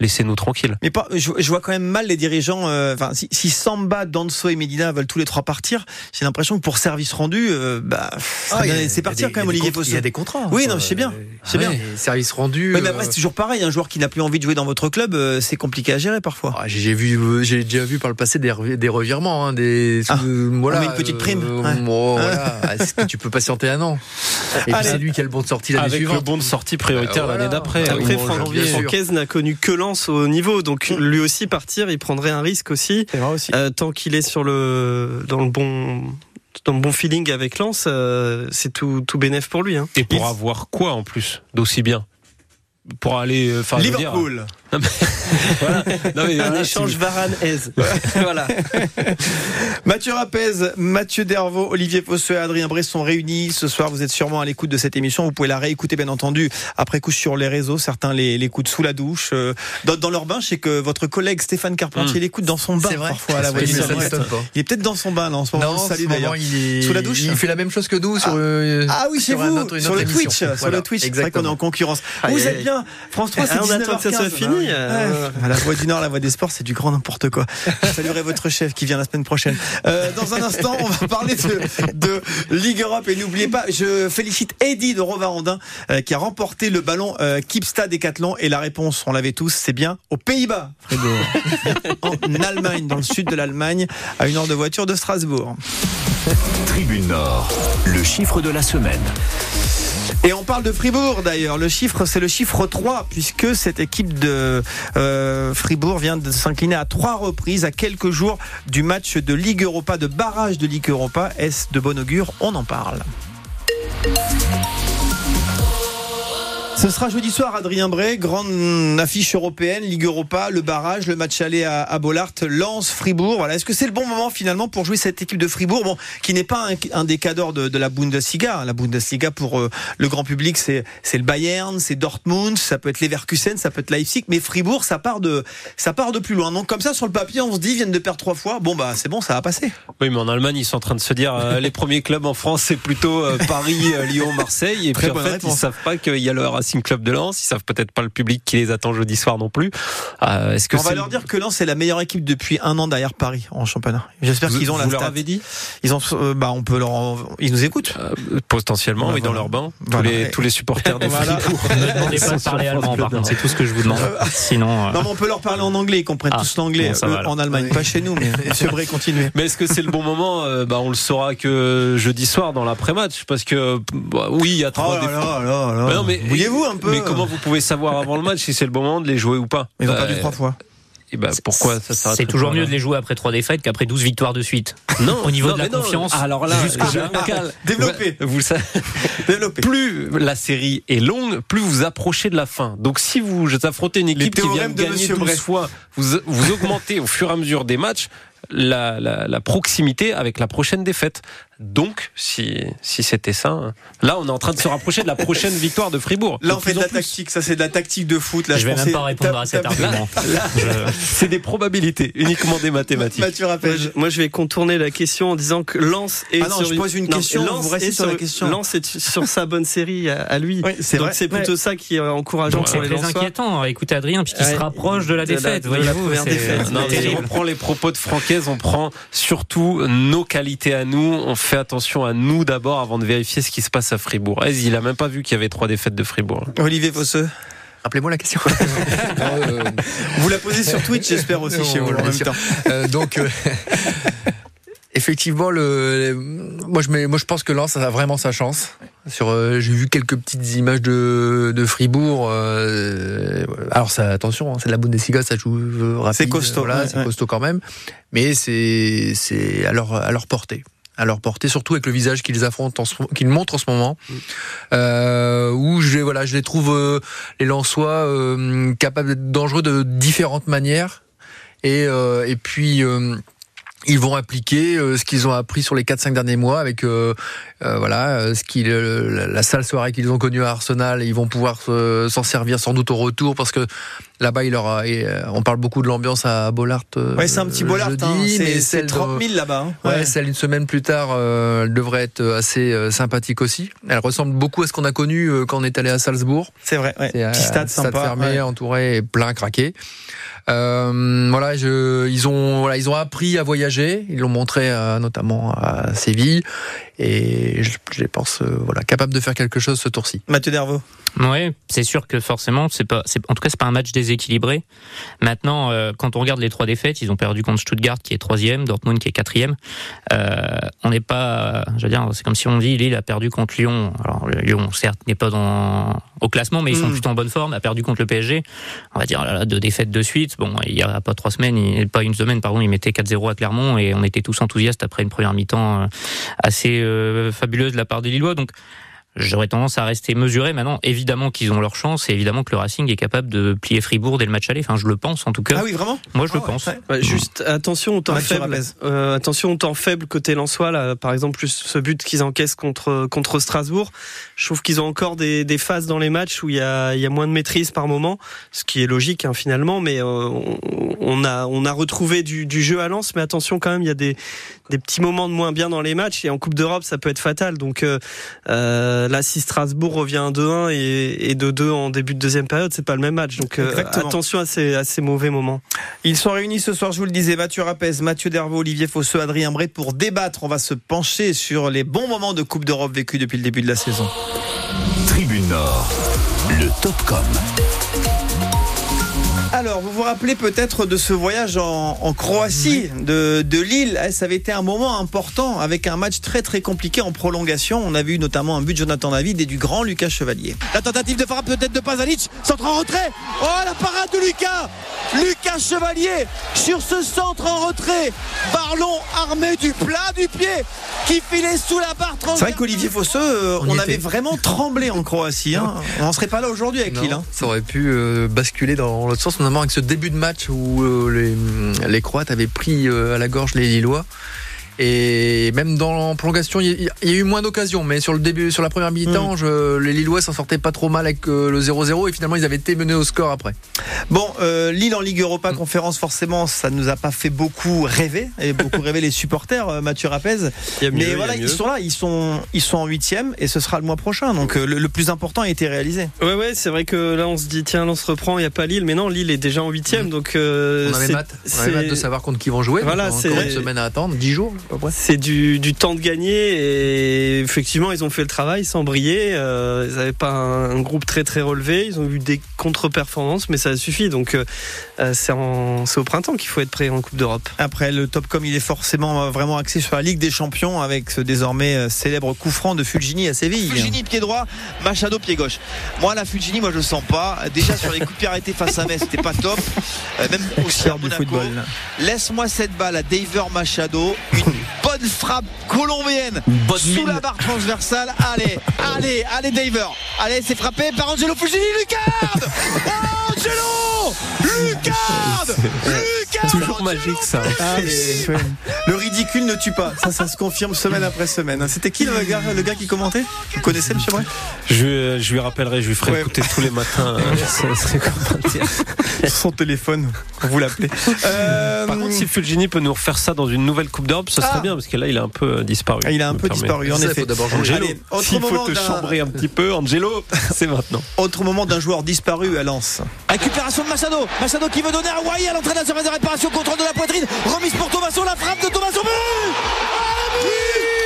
laissez-nous tranquilles. Mais pas, je, vois quand même mal les dirigeants. Euh, enfin, si, si, Samba, Danso et Medina veulent tous les trois partir, j'ai l'impression que pour service rendu, euh, bah, ah, c'est partir quand même, Olivier Il y a des contrats. Oui, non, je sais bien. C'est bien. Service rendu. mais après, euh, c'est toujours pareil. Un joueur qui n'a plus envie de jouer dans votre club, c'est compliqué à gérer parfois. Ah, j'ai vu, j'ai déjà vu par le passé des, des revirements, hein, des. Ah, voilà. une petite prime. voilà. Est-ce que tu peux patienter un an? Et puis c'est lui qui a le bon de sortie l'année suivante. Avec le bon de sortie prioritaire l'année d'après. Après, Francaise n'a connu que Au niveau donc mm. lui aussi partir, il prendrait un risque aussi. Euh, tant qu'il est sur le dans le bon dans le bon feeling avec Lens, euh, c'est tout tout bénéf pour lui. Hein. Et pour avoir quoi en plus d'aussi bien? Pour aller euh, *laughs* voilà. un échange Varane aise. *laughs* voilà. Mathieu Rapez, Mathieu Dervaux, Olivier Fosseux et Adrien Bray sont réunis. Ce soir, vous êtes sûrement à l'écoute de cette émission. Vous pouvez la réécouter, bien entendu, après coup sur les réseaux. Certains l'écoutent sous la douche. Euh, dans, dans, leur bain, je sais que votre collègue Stéphane Carpentier hmm. l'écoute dans son bain parfois à la voix Il est peut-être dans son bain là, en ce moment. Non, salut d'ailleurs. Sous la douche. Il fait la même chose que nous sur. Ah, euh, ah oui, chez vous, sur le Twitch. Sur le Twitch. C'est vrai qu'on est en concurrence. Vous êtes bien. France 3, c'est 19 que ça soit fini. Euh, la voix du Nord, la voix des sports, c'est du grand n'importe quoi. *laughs* Je saluerai votre chef qui vient la semaine prochaine. Euh, dans un instant, on va parler de, de Ligue Europe et n'oubliez pas, je félicite Eddie de Rovarandin euh, qui a remporté le ballon euh, Kipsta Décathlon et la réponse, on l'avait tous, c'est bien aux Pays-Bas, *laughs* en Allemagne, dans le sud de l'Allemagne, à une heure de voiture de Strasbourg. Tribune Nord, le chiffre de la semaine. Et on parle de Fribourg d'ailleurs. Le chiffre, c'est le chiffre 3, puisque cette équipe de euh, Fribourg vient de s'incliner à trois reprises à quelques jours du match de Ligue Europa, de barrage de Ligue Europa. Est-ce de bon augure? On en parle. Ce sera jeudi soir, Adrien Bray, grande affiche européenne, Ligue Europa, le barrage, le match aller à, à Bollard, Lens, Fribourg. Voilà. Est-ce que c'est le bon moment finalement pour jouer cette équipe de Fribourg, bon, qui n'est pas un, un des cadors de, de, la Bundesliga. La Bundesliga pour euh, le grand public, c'est c'est le Bayern, c'est Dortmund, ça peut être Leverkusen, ça peut être Leipzig, mais Fribourg, ça part de ça part de plus loin. Donc comme ça, sur le papier, on se dit, ils viennent de perdre trois fois. Bon bah c'est bon, ça va passer. Oui, mais en Allemagne, ils sont en train de se dire, euh, les premiers clubs en France, c'est plutôt euh, Paris, Lyon, Marseille, et Très puis en fait, ils réponse. savent pas qu'il y a le Racing Club de Lens, ils savent peut-être pas le public qui les attend jeudi soir non plus. Euh, Est-ce que on va c'est leur dire que Lens c'est la meilleure équipe depuis un an derrière Paris en championnat. J'espère Vous- qu'ils ont la vous leur avez dit Ils ont, euh, bah on peut leur, en- ils nous écoutent. Euh, potentiellement, oui, dans voilà. leur bain. Voilà. Tous les tous les supporters des *laughs* Voilà. Ne demandez pas de parler allemand, par contre, c'est tout ce que je vous demande. *laughs* Sinon, euh, Non, mais on peut leur parler en anglais. Ils comprennent Ah, tous l'anglais bon, ça eux, va, alors. en Allemagne, pas chez nous. Mais Monsieur Bray, continuez. Mais est-ce que c'est le bon moment Euh, bah, On le saura que jeudi soir dans l'après-match. Parce que, bah, oui, il y a trois défaites. Mais non, mais- Mouillez-vous un peu. Mais comment vous pouvez savoir avant le match si c'est le bon moment de les jouer ou pas Ils ont Bah, perdu trois fois. Et bah, pourquoi ça s'arrête c'est toujours mieux de les jouer après trois défaites qu'après 12 victoires de suite. Non, Au niveau non, de la non. confiance, Alors là, *laughs* Développez. Vous. Développez. Plus la série est longue, plus vous approchez de la fin. Donc si vous affrontez une équipe qui vient de de gagner Monsieur 12 Bray. fois, vous, vous augmentez au fur et à mesure des matchs la, la, la proximité avec la prochaine défaite. Donc, si, si c'était ça, là, on est en train de se rapprocher de la prochaine victoire de Fribourg. Là, De on fait de la plus. tactique. Ça, c'est de la tactique de foot. Là, je vais pensais- même pas répondre à cet argument. *laughs* Je- C'est des probabilités, uniquement des mathématiques. Mathieu Moi rappelle. je, moi, je vais contourner la question en disant que est Ah non, sur je pose une question, vous restez est sur la question. Lens est sur sa bonne série à, à lui. Oui, c'est Donc vrai. c'est plutôt ça qui est encourageant Donc c'est très Lensois. inquiétant. Écoutez Adrien, puisqu'il Ouais. se rapproche de la la- défaite. de la voyez-vous, première c'est- défaite. Non, on prend les propos de Francaise, on prend surtout nos qualités à nous. On fait attention à nous d'abord avant de vérifier ce qui se passe à Fribourg. Eh, il a même pas vu qu'il y avait trois défaites de Fribourg. Olivier Vosseux. Rappelez-moi la question. *laughs* Euh, Vous la posez sur Twitch, j'espère aussi Non, chez vous en bien même sûr. temps. Euh, donc, euh, *laughs* effectivement, le, moi, je mets- moi, je pense que Lens a vraiment sa chance. Sur, euh, j'ai vu quelques petites images de, de Fribourg. euh, alors, ça, attention, hein, c'est de la Bundesliga, ça joue rapide. C'est costaud, voilà, ouais, c'est ouais. costaud quand même. Mais c'est, c'est à leur, à leur portée. À leur portée, surtout avec le visage qu'ils affrontent, en ce- qu'ils montrent en ce moment, euh, où je, voilà, je les trouve euh, les Lensois euh, capables d'être dangereux de différentes manières. Et, euh, et puis, euh, ils vont appliquer euh, ce qu'ils ont appris sur les 4-5 derniers mois avec euh, euh, voilà euh, ce euh, la, la sale soirée qu'ils ont connue à Arsenal. Ils vont pouvoir se- s'en servir sans doute au retour parce que là-bas, il aura, et, euh, on parle beaucoup de l'ambiance à Bollard. euh, Ouais, c'est un petit Bollard. hein. mais C'est c'est celle 30 de- 000 là-bas. hein. Ouais, celle une semaine plus tard, euh, elle devrait être assez euh, sympathique aussi. Elle ressemble beaucoup à ce qu'on a connu euh, quand on est allé à Salzbourg. C'est vrai. ouais. Euh, Petit stade sympa. fermé, ouais. entouré, et plein, craqué. Euh, voilà, je, ils ont, voilà, ils ont appris à voyager. Ils l'ont montré euh, notamment à Séville, et je, je les pense, euh, voilà, capables de faire quelque chose ce tour-ci. Mathieu Dervaux. Ouais, c'est sûr que forcément, c'est pas, c'est, en tout cas, c'est pas un match déséquilibré. Maintenant, euh, quand on regarde les trois défaites, ils ont perdu contre Stuttgart qui est troisième, Dortmund qui est quatrième. Euh, on n'est pas, je veux dire, c'est comme si on dit Lille a perdu contre Lyon. Alors le Lyon, certes, n'est pas dans au classement, mais ils sont Mm. plutôt en bonne forme. A perdu contre le PSG. On va dire là, là, deux défaites de suite. Bon, il y a pas trois semaines, il- pas une semaine, pardon, ils mettaient 4-0 à Clermont et on était tous enthousiastes après une première mi-temps euh, assez euh, fabuleuse de la part des Lillois. Donc J'aurais tendance à rester mesuré. Maintenant, évidemment qu'ils ont leur chance et évidemment que le Racing est capable de plier Fribourg dès le match aller. Enfin, je le pense en tout cas. Ah oui, vraiment? Moi, je Ah le ouais, pense. ouais. Juste attention au temps faible. Euh, attention au temps faible côté Lensois là. Par exemple, plus ce but qu'ils encaissent contre contre Strasbourg. Je trouve qu'ils ont encore des, des phases dans les matchs où il y a il y a moins de maîtrise par moment, ce qui est logique hein, finalement. Mais euh, on, on a on a retrouvé du, du jeu à Lens, mais attention quand même, il y a des des petits moments de moins bien dans les matchs et en Coupe d'Europe ça peut être fatal. Donc euh, euh, là, si Strasbourg revient à 2-1 et, et 2-2 en début de deuxième période, c'est pas le même match. Donc euh, attention à ces à ces mauvais moments. Ils sont réunis ce soir, je vous le disais, Mathieu Rapez, Mathieu Dervaux, Olivier Fosseux, Adrien Bray pour débattre. On va se pencher sur les bons moments de Coupe d'Europe vécus depuis le début de la saison. Le Top Com. Alors, vous vous rappelez peut-être de ce voyage en, en Croatie, de, de Lille. Eh, Ça avait été un moment important avec un match très très compliqué en prolongation. On a vu notamment un but de Jonathan David et du grand Lucas Chevalier. La tentative de frappe peut-être de Pazalic, centre en retrait. Oh la parade de Lucas Lucas Chevalier sur ce centre en retrait. Ballon armé du plat du pied qui filait sous la barre C'est vrai qu'Olivier Fosseux, euh, on, avait vraiment tremblé en Croatie. hein. *laughs* On n'en serait pas là aujourd'hui avec Non, Lille. hein. Ça aurait pu euh, basculer dans l'autre sens, avec ce début de match où euh, les, les Croates avaient pris euh, à la gorge les Lillois. Et même dans la prolongation, il y, a- y eu moins d'occasions, mais sur le début, sur la première mi-temps, Mm. je- les Lillois s'en sortaient pas trop mal avec euh, le 0-0 et finalement ils avaient été menés au score après. Bon, euh, Lille en Ligue Europa Conférence, forcément, ça nous a pas fait beaucoup rêver et beaucoup rêver les supporters, euh, Mathieu Rapez. Y mieux, y Mais voilà, ils sont là, ils sont, ils sont en huitième et ce sera le mois prochain. Donc le, le plus important a été réalisé. Ouais, ouais, c'est vrai que là, on se dit, tiens, là, on se reprend, il n'y a pas Lille, mais non, Lille est déjà en huitième, donc. euh, on avait c'est- hâte, on avait hâte de savoir contre qui vont jouer. Voilà, c'est- encore une semaine à attendre, 10 jours. C'est du, du temps de gagner et effectivement ils ont fait le travail sans briller. Euh, ils n'avaient pas un, un groupe très très relevé. Ils ont eu des contre-performances, mais ça a suffi. Donc euh, euh, c'est en- c'est au printemps qu'il faut être prêt en Coupe d'Europe. Après, le Topcom, il est forcément vraiment axé sur la Ligue des Champions avec ce désormais célèbre coup franc de Fulgini à Séville. Fulgini pied droit, Machado pied gauche. Moi la Fulgini, moi je le sens pas. Déjà sur les coups de pied arrêtés face à Metz, c'était pas top. Euh, même *laughs* aussi à Monaco. Laisse-moi cette balle à Daver Machado, une *laughs* bonne frappe colombienne sous la barre transversale. Allez, allez, allez Daver. Allez, c'est frappé par Angelo Fulgini, Lucas Oh, *laughs* Angelo Lucas Lucas Toujours magique ça. Ah, mais, ouais. Le ridicule ne tue pas. Ça, ça se confirme semaine après semaine. C'était qui le gars, le gars qui commentait? Vous connaissez, monsieur Bray Je, je lui rappellerai, je lui ferai Ouais. écouter tous les matins. *laughs* euh, ça. Son téléphone, quand vous l'appelez. Euh, Par contre, si Fulgini peut nous refaire ça dans une nouvelle Coupe d'Europe, ce serait Ah. bien parce que là, il a un peu euh, disparu. il a un peu permet. disparu, en Ça, effet. d'abord. Angelo, s'il faut te chambrer un petit peu, Angelo, *laughs* c'est maintenant. Autre moment d'un joueur disparu à Lens. Récupération de Machado. Machado qui veut donner à Wai à l'entrée de la surface de réparation, contrôle de la poitrine. Remise pour Thomasson, la frappe de Thomasson. But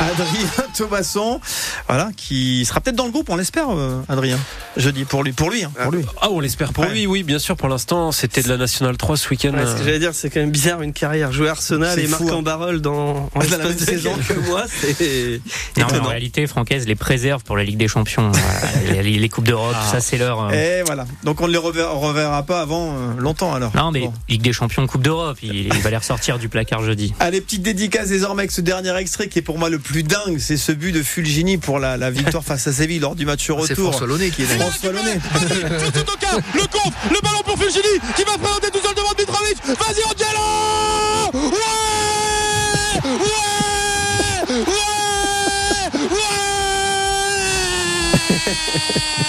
Adrien Thomasson, voilà, qui sera peut-être dans le groupe, on l'espère, euh, Adrien. Jeudi pour lui, pour lui, hein, pour lui. Ah, on l'espère pour Ouais. lui, oui, bien sûr. Pour l'instant, c'était de la Nationale 3 ce week-end. Ouais, ce que euh, j'allais dire, c'est quand même bizarre une carrière jouer Arsenal et hein. en barrel dans, en Dans la même saison. quelques mois. C'est en réalité, Francaise les préserve pour la Ligue des Champions. Voilà, *laughs* les, les Coupes d'Europe, ça c'est leur. euh, Et voilà. Donc on ne les reverra, reverra pas avant euh, longtemps alors. Non, mais Bon. Ligue des Champions, Coupe d'Europe, il, il va les ressortir du placard jeudi. Allez, petite dédicace désormais avec ce dernier extrait qui est pour moi le plus dingue, c'est ce but de Fulgini pour la, la victoire face à Séville lors du match C'est retour. François Launay qui est là. François Launay. Le contre, le ballon pour Fulgini qui va présenter tout seul devant Mitrovic. Vas-y Angelo Ouais Ouais Ouais Ouais *laughs*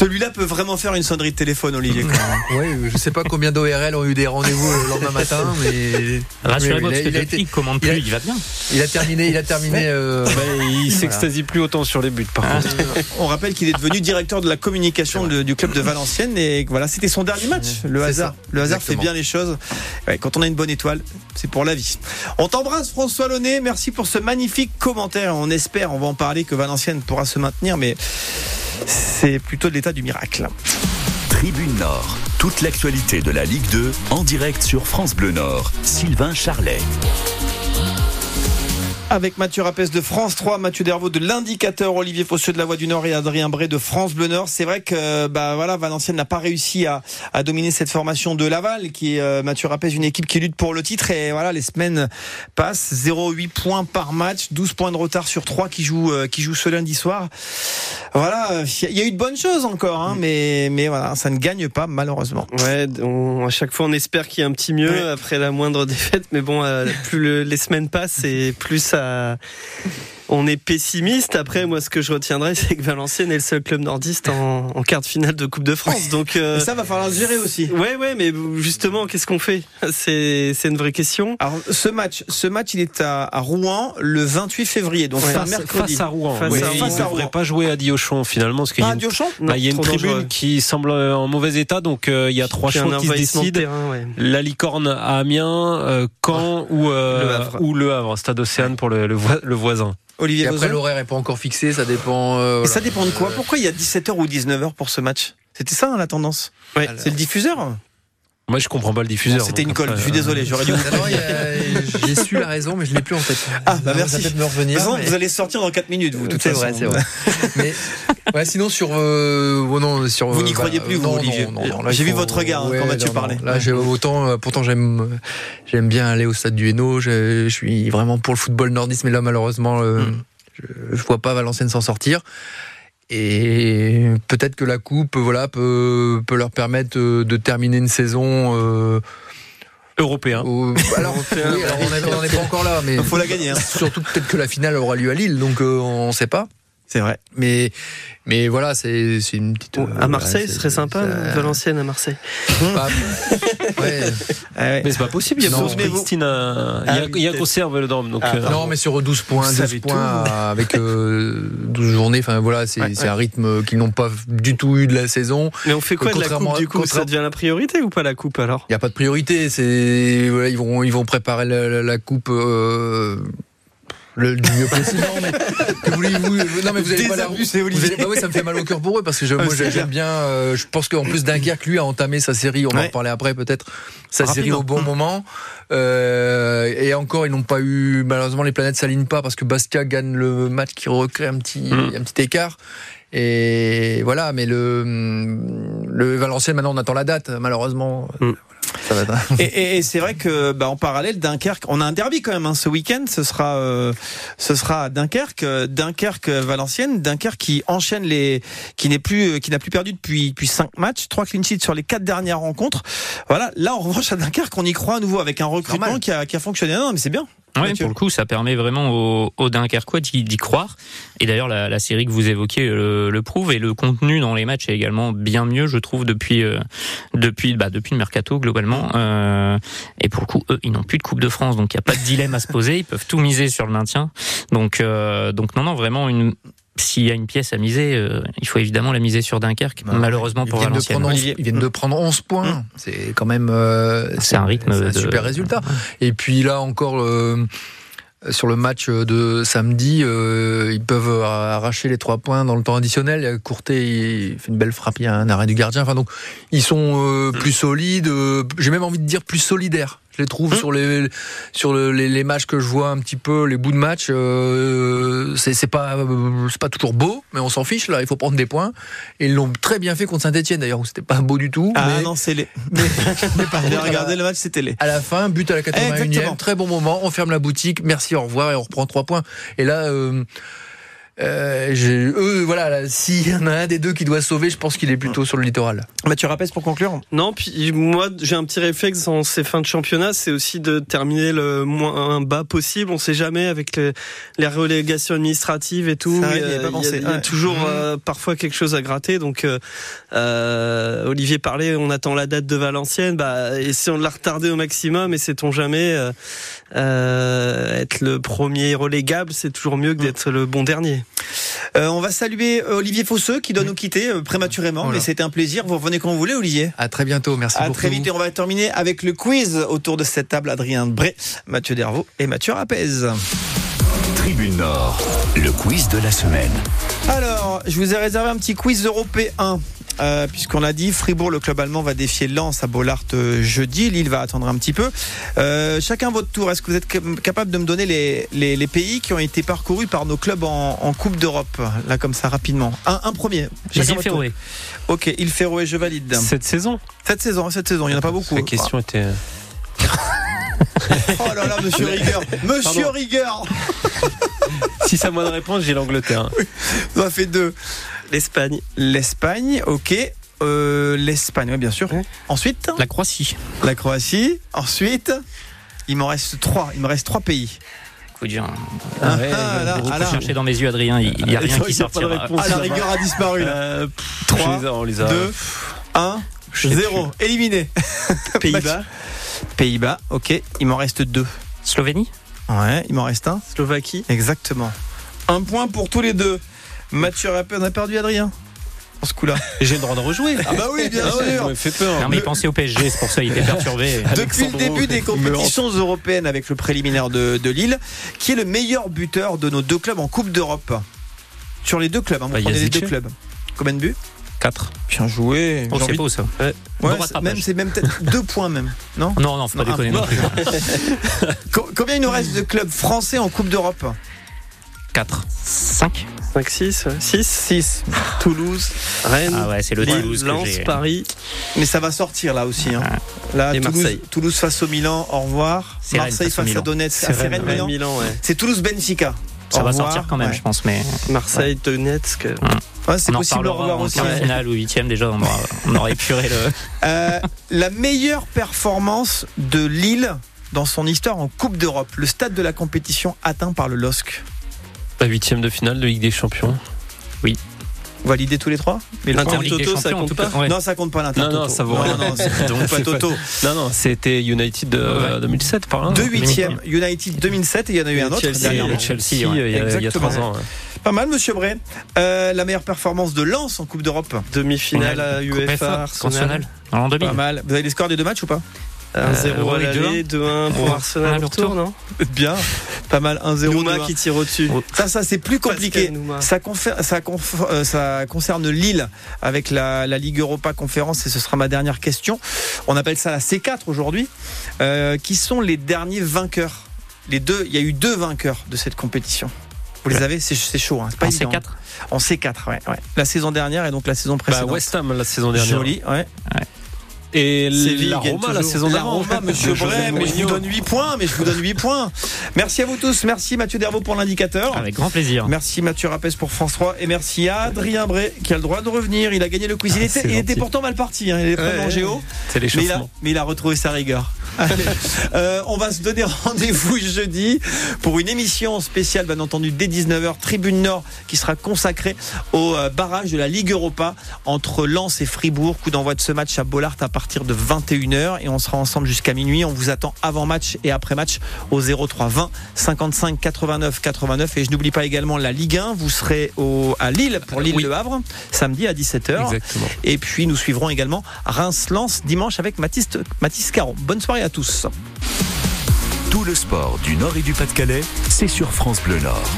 Celui-là peut vraiment faire une sonnerie de téléphone, Olivier. quand même. *laughs* Oui, je sais pas combien d'ORL ont eu des rendez-vous le lendemain matin, *laughs* mais Rassurez-moi, mais parce que il a- été- commande il a- plus, il va bien. il a terminé, il a terminé. euh, bah, il Voilà. s'extasie plus autant sur les buts, par Ah. contre. *laughs* On rappelle qu'il est devenu directeur de la communication de- du club de Valenciennes et voilà, c'était son dernier match. Le hasard, ça. le hasard Exactement. fait bien les choses. Ouais, quand on a une bonne étoile, c'est pour la vie. On t'embrasse François Launay, merci pour ce magnifique commentaire. On espère, on va en parler que Valenciennes pourra se maintenir, mais c'est plutôt de l'état du miracle. Tribune Nord. Toute l'actualité de la Ligue 2 en direct sur France Bleu Nord. Sylvain Charlet. Avec Mathieu Rapès de France 3, Mathieu Dervaux de l'Indicateur, Olivier Fosseux de la Voix du Nord et Adrien Bray de France Bleu Nord. C'est vrai que bah voilà, Valenciennes n'a pas réussi à, à dominer cette formation de Laval, qui est euh, Mathieu Rapès, une équipe qui lutte pour le titre. Et voilà, les semaines passent, 0,8 points par match, 12 points de retard sur 3 qui jouent euh, qui jouent ce lundi soir. Voilà, il y a eu de bonnes choses encore, hein, mais mais voilà, ça ne gagne pas malheureusement. Ouais, on- à chaque fois on espère qu'il y a un petit mieux Ouais. après la moindre défaite, mais bon, euh, plus le- les semaines passent et plus ça, Uh. On est pessimiste. Après, moi, ce que je retiendrai, c'est que Valenciennes est le seul club nordiste en, en quart de finale de Coupe de France. Donc, euh, ça va falloir le gérer aussi. ouais, ouais, mais justement, qu'est-ce qu'on fait? C'est, c'est une vraie question. Alors, ce match, ce match, il est à, à Rouen le 28 février, donc Ouais. c'est un Face, mercredi. face à Rouen. Face Oui, à il Rouen. ne devrait pas jouer à Diochon finalement. Parce qu'il y a une, bah, il y a une tribune dangereux. qui semble en mauvais état, donc euh, il y a trois choix qui se décident. terrain, ouais. La Licorne à Amiens, euh, Caen ou, euh, Le Havre. ou Le Havre, Stade Océane pour le, le voisin. Olivier Et après, l'horaire est pas encore fixé, ça dépend. euh, Et ça dépend de quoi? Pourquoi il y a 17h ou 19h pour ce match? C'était ça hein, la tendance? Ouais. C'est le diffuseur? Moi, je comprends pas le diffuseur. Bon, C'était une colle, je suis euh, désolé, j'aurais dû *laughs* J'ai su la raison, mais je l'ai plus en tête. Ah, bah merci. peut-être me revenir. Mais- Vous allez sortir dans 4 minutes, vous, de toute C'est vrai, c'est vrai. *laughs* Mais ouais, sinon sur euh, oh non, sur Vous euh, n'y croyez bah, plus, vous, non, Olivier. non, non, là, J'ai vu votre regard, hein, quand Mathieu non, parlait. non. Là, j'ai autant euh, pourtant j'aime euh, j'aime bien aller au stade du Hainaut, je, je suis vraiment pour le football nordiste mais là malheureusement euh, Hmm. je, je vois pas Valenciennes s'en sortir. Et peut-être que la coupe, voilà, peut, peut leur permettre euh, de terminer une saison. euh, Européen. alors, oui, alors, on n'en est pas encore là, mais Il faut la gagner. hein. surtout peut-être que la finale aura lieu à Lille, donc euh, on ne sait pas. C'est vrai. Mais, mais voilà, c'est c'est une petite. euh, à Marseille, ce serait sympa, ça- Valenciennes à Marseille. *laughs* Ouais. Ah ouais. Mais c'est pas possible, il y a Springsteen à- il y a, il y a concert au Vélodrome. Donc, Ah, euh, Non, mais sur 12 points, Vous 12 savez points tout. avec euh, 12 journées, enfin voilà, c'est Ouais, c'est ouais. un rythme qu'ils n'ont pas du tout eu de la saison. Mais on fait quoi de la coupe du coup? Contra- Ça devient la priorité ou pas la coupe alors? Il n'y a pas de priorité, c'est voilà, ils vont ils vont préparer la, la- la coupe euh, le du mieux possible. Non, mais que voulez-vous Non mais vous allez pas la Vous allez- bah oui, ça me fait mal au cœur pour eux parce que je, Ah, moi j'aime bien. euh, je pense qu'en plus Dunkerque lui a entamé sa série. On va en reparler après peut-être. Sa série au bon moment. Euh, et encore ils n'ont pas eu malheureusement les planètes s'alignent pas parce que Bastia gagne le match qui recrée un petit Mm. un petit écart. Et voilà, mais le le Valenciennes maintenant on attend la date malheureusement. Mm. Ça va être. Et, et- et c'est vrai que, bah, en parallèle, Dunkerque, on a un derby quand même hein, ce week-end. Ce sera, euh, ce sera à Dunkerque, euh, Dunkerque, euh, Valenciennes, Dunkerque qui enchaîne les, qui n'est plus, euh, qui n'a plus perdu depuis depuis cinq matchs, trois clean sheets sur les quatre dernières rencontres. Voilà. Là, en revanche, à Dunkerque, on y croit à nouveau avec un recrutement qui a, qui a fonctionné. Non, mais c'est bien. Mathieu. pour le coup, ça permet vraiment aux, aux Dunkerquois d'y d'y croire. Et d'ailleurs, la, la série que vous évoquez le, le prouve. Et le contenu dans les matchs est également bien mieux, je trouve, depuis euh, depuis bah, depuis le mercato globalement. Euh, et pour le coup, eux, ils n'ont plus de Coupe de France, donc il n'y a pas de dilemme à se poser. Ils peuvent tout miser sur le maintien. Donc euh, donc non non vraiment une s'il y a une pièce à miser, euh, il faut évidemment la miser sur Dunkerque. Bah, malheureusement Ils pour Valenciennes. prendre 11, Olivier. ils viennent de prendre 11 points. C'est quand même. euh, C'est un rythme c'est un de- super résultat. Et puis là encore. euh, sur le match de samedi, euh, ils peuvent arracher les trois points dans le temps additionnel. Il fait une belle frappe, il y a un arrêt du gardien. Enfin donc, ils sont euh, plus solides. euh, J'ai même envie de dire plus solidaires. Je les trouve sur les sur le- les, les matchs que je vois un petit peu, les bouts de match. Euh, c'est c'est pas euh, c'est pas toujours beau, mais on s'en fiche là. Il faut prendre des points. Et ils l'ont très bien fait contre Saint-Etienne d'ailleurs où c'était pas beau du tout. Ah mais, non, c'est les. *laughs* mais, mais par contre, la- regardé le match, c'était les. à la fin, but à la 81e, Exactement. très bon moment, on ferme la boutique, merci, au revoir, et on reprend trois points. Et là, euh, euh, j'ai- eux, voilà, là, s'il y en a un des deux qui doit sauver, je pense qu'il est plutôt sur le littoral. Mathieu Rapès pour conclure. Non, puis moi j'ai un petit réflexe dans ces fins de championnat, c'est aussi de terminer le moins bas possible. On sait jamais avec les, les relégations administratives et tout. Il y a, il y a- pensé. il y a Ouais. toujours euh, parfois quelque chose à gratter. Donc euh, euh, Olivier parlait, on attend la date de Valenciennes. Bah, essayons de la retarder au maximum. Et sait-on jamais euh, être le premier relégable, c'est toujours mieux que d'être le bon dernier. Euh, on va saluer Olivier Fosseux qui doit nous quitter euh, prématurément, Voilà. mais c'était un plaisir. Vous revenez quand vous voulez, Olivier. À très bientôt, merci À beaucoup. très vite et on va terminer avec le quiz autour de cette table. Adrien Bré, Mathieu Dervaux et Mathieu Rapez. Tribune Nord, le quiz de la semaine. Alors, je vous ai réservé un petit quiz européen. Euh, Puisqu'on l'a dit, Fribourg, le club allemand, va défier Lens à Bollard euh, jeudi. Lille va attendre un petit peu. Euh, chacun votre tour. Est-ce que vous êtes cap- capable de me donner les, les, les pays qui ont été parcourus par nos clubs en, en Coupe d'Europe Là, comme ça, rapidement? Un, un premier. Chacun tour. Féroé. Ok, il Féroé, je valide. Cette saison? Cette saison, cette saison, il n'y en a pas beaucoup. La question était. *laughs* Oh là là, monsieur *laughs* Rigueur. Monsieur Pardon. Rigueur. Si c'est à moi de répondre, j'ai l'Angleterre. *laughs* Ça fait deux. L'Espagne. L'Espagne, ok. Euh, L'Espagne, oui, bien sûr. Ensuite, La Croatie. la Croatie. Ensuite, il m'en reste trois. Il me reste trois pays. vous dire. Ah, Ouais, ah, là, vous ah, là. chercher dans mes yeux, Adrien, il n'y a rien *laughs* qui Il y a pas de sortira. réponse. Ah, la rigueur a disparu là. Euh, 3, on les a. 2, 1, 0. Éliminé. *laughs* Pays-Bas, *laughs* Pays-Bas, ok. Il m'en reste deux. Slovénie Ouais, il m'en reste un. Slovaquie. Exactement. Un point pour tous les deux. Mathieu Rappé, on a perdu Adrien. Ce coup-là. J'ai le droit de rejouer. Ah bah oui, bien Ah ouais, sûr. ça me fait peur. Non, mais il pensait au PSG, c'est pour ça qu'il était perturbé. *laughs* Depuis le début des compétitions européennes avec le préliminaire de, de Lille, qui est le meilleur buteur de nos deux clubs en Coupe d'Europe Sur les deux clubs, hein, vous Bah, prenez les deux clubs. Combien de buts? 4. Bien joué. Oh, c'est envie- beau ça. Ouais, même c'est même peut-être deux points même, non? Non, non, faut pas Non, déconner non plus. *laughs* Co- Combien il nous reste de clubs français en Coupe d'Europe? 4. 5 5, 6, 6. 6. Toulouse. Rennes. Ah ouais, c'est le Lille, Toulouse que Lens. Paris. Mais ça va sortir là aussi. Hein. Là, Et Toulouse, Marseille. Toulouse face au Milan, au revoir. Marseille face à. Donetsk. C'est Rennes, Rennes, Milan. Ouais. C'est Toulouse Benfica. Ça Au va revoir. sortir quand même, Ouais. je pense, mais Marseille, Donetsk. Ouais, c'est possible au revoir en aussi. quart de finale ou huitième déjà, on aura, on aura épuré le. *laughs* Euh, la meilleure performance de Lille dans son histoire en Coupe d'Europe. Le stade de la compétition atteint par le LOSC. La huitième de finale de Ligue des Champions. Validé tous les trois Mais le L'Inter point- En Ligue des Toto, ça compte tout pas. Ouais. Non, ça compte pas l'Inter. Non, non, ça vaut non, rien. non, c'est- donc *laughs* pas Toto. Non, non, c'était United de Ouais. 2007 par là. Deux huitièmes, United 2007 et il y en a eu un autre Chelsea. Et Chelsea, ouais. il y a-. 3 ans. Pas mal, monsieur Bray. Euh, la meilleure performance de Lens en Coupe d'Europe. Demi-finale à UEFA, FA, Arsenal. Arsenal. En 2000. Pas mal. Vous avez les scores des deux matchs ou pas? 1-0 Euh, à oui, l'aller, 2-1 pour Ouais. Arsenal Ah, le retour, non *laughs* Bien. Pas mal. 1-0. Nouma 2-1. qui tire au-dessus. Ça, ça c'est plus compliqué. Ça, ça, euh, ça concerne Lille avec la, la Ligue Europa Conférence et ce sera ma dernière question. On appelle ça la C4 aujourd'hui. Euh, qui sont les derniers vainqueurs? Les deux. Il y a eu deux vainqueurs de cette compétition. Vous les avez? C'est chaud. Hein. Pas En évident. C4 En C4, ouais, ouais. La saison dernière et donc la saison Bah, précédente. West Ham la saison dernière. Joli, ouais. Et Séville la Roma la saison La d'avant. Roma, monsieur Bray, mais je vous donne 8 points, mais je vous donne 8 points. Merci à vous tous. Merci Mathieu Dervaux pour l'indicateur. Avec grand plaisir. Merci Mathieu Rapès pour France 3 et merci à Adrien Bray qui a le droit de revenir. Il a gagné le quiz. Il, Ah, était, il pourtant mal parti. hein. Il est Ouais, en ouais. géo. C'est Mais il, a, mais il a retrouvé sa rigueur. *laughs* Allez, euh, on va se donner rendez-vous *laughs* jeudi pour une émission spéciale, bien entendu, dès 19h, Tribune Nord, qui sera consacrée au euh, barrage de la Ligue Europa entre Lens et Fribourg. Coup d'envoi de ce match à Bollard à partir de 21h et on sera ensemble jusqu'à minuit. On vous attend avant match et après match au 03 20 55 89 89. Et je n'oublie pas également la Ligue 1. Vous serez au, à Lille pour Lille Oui. Le Havre samedi à 17h. Exactement. Et puis nous suivrons également Reims-Lens dimanche avec Mathis, Mathis Caron. Bonne soirée à tous. Tout le sport du Nord et du Pas-de-Calais, c'est sur France Bleu Nord.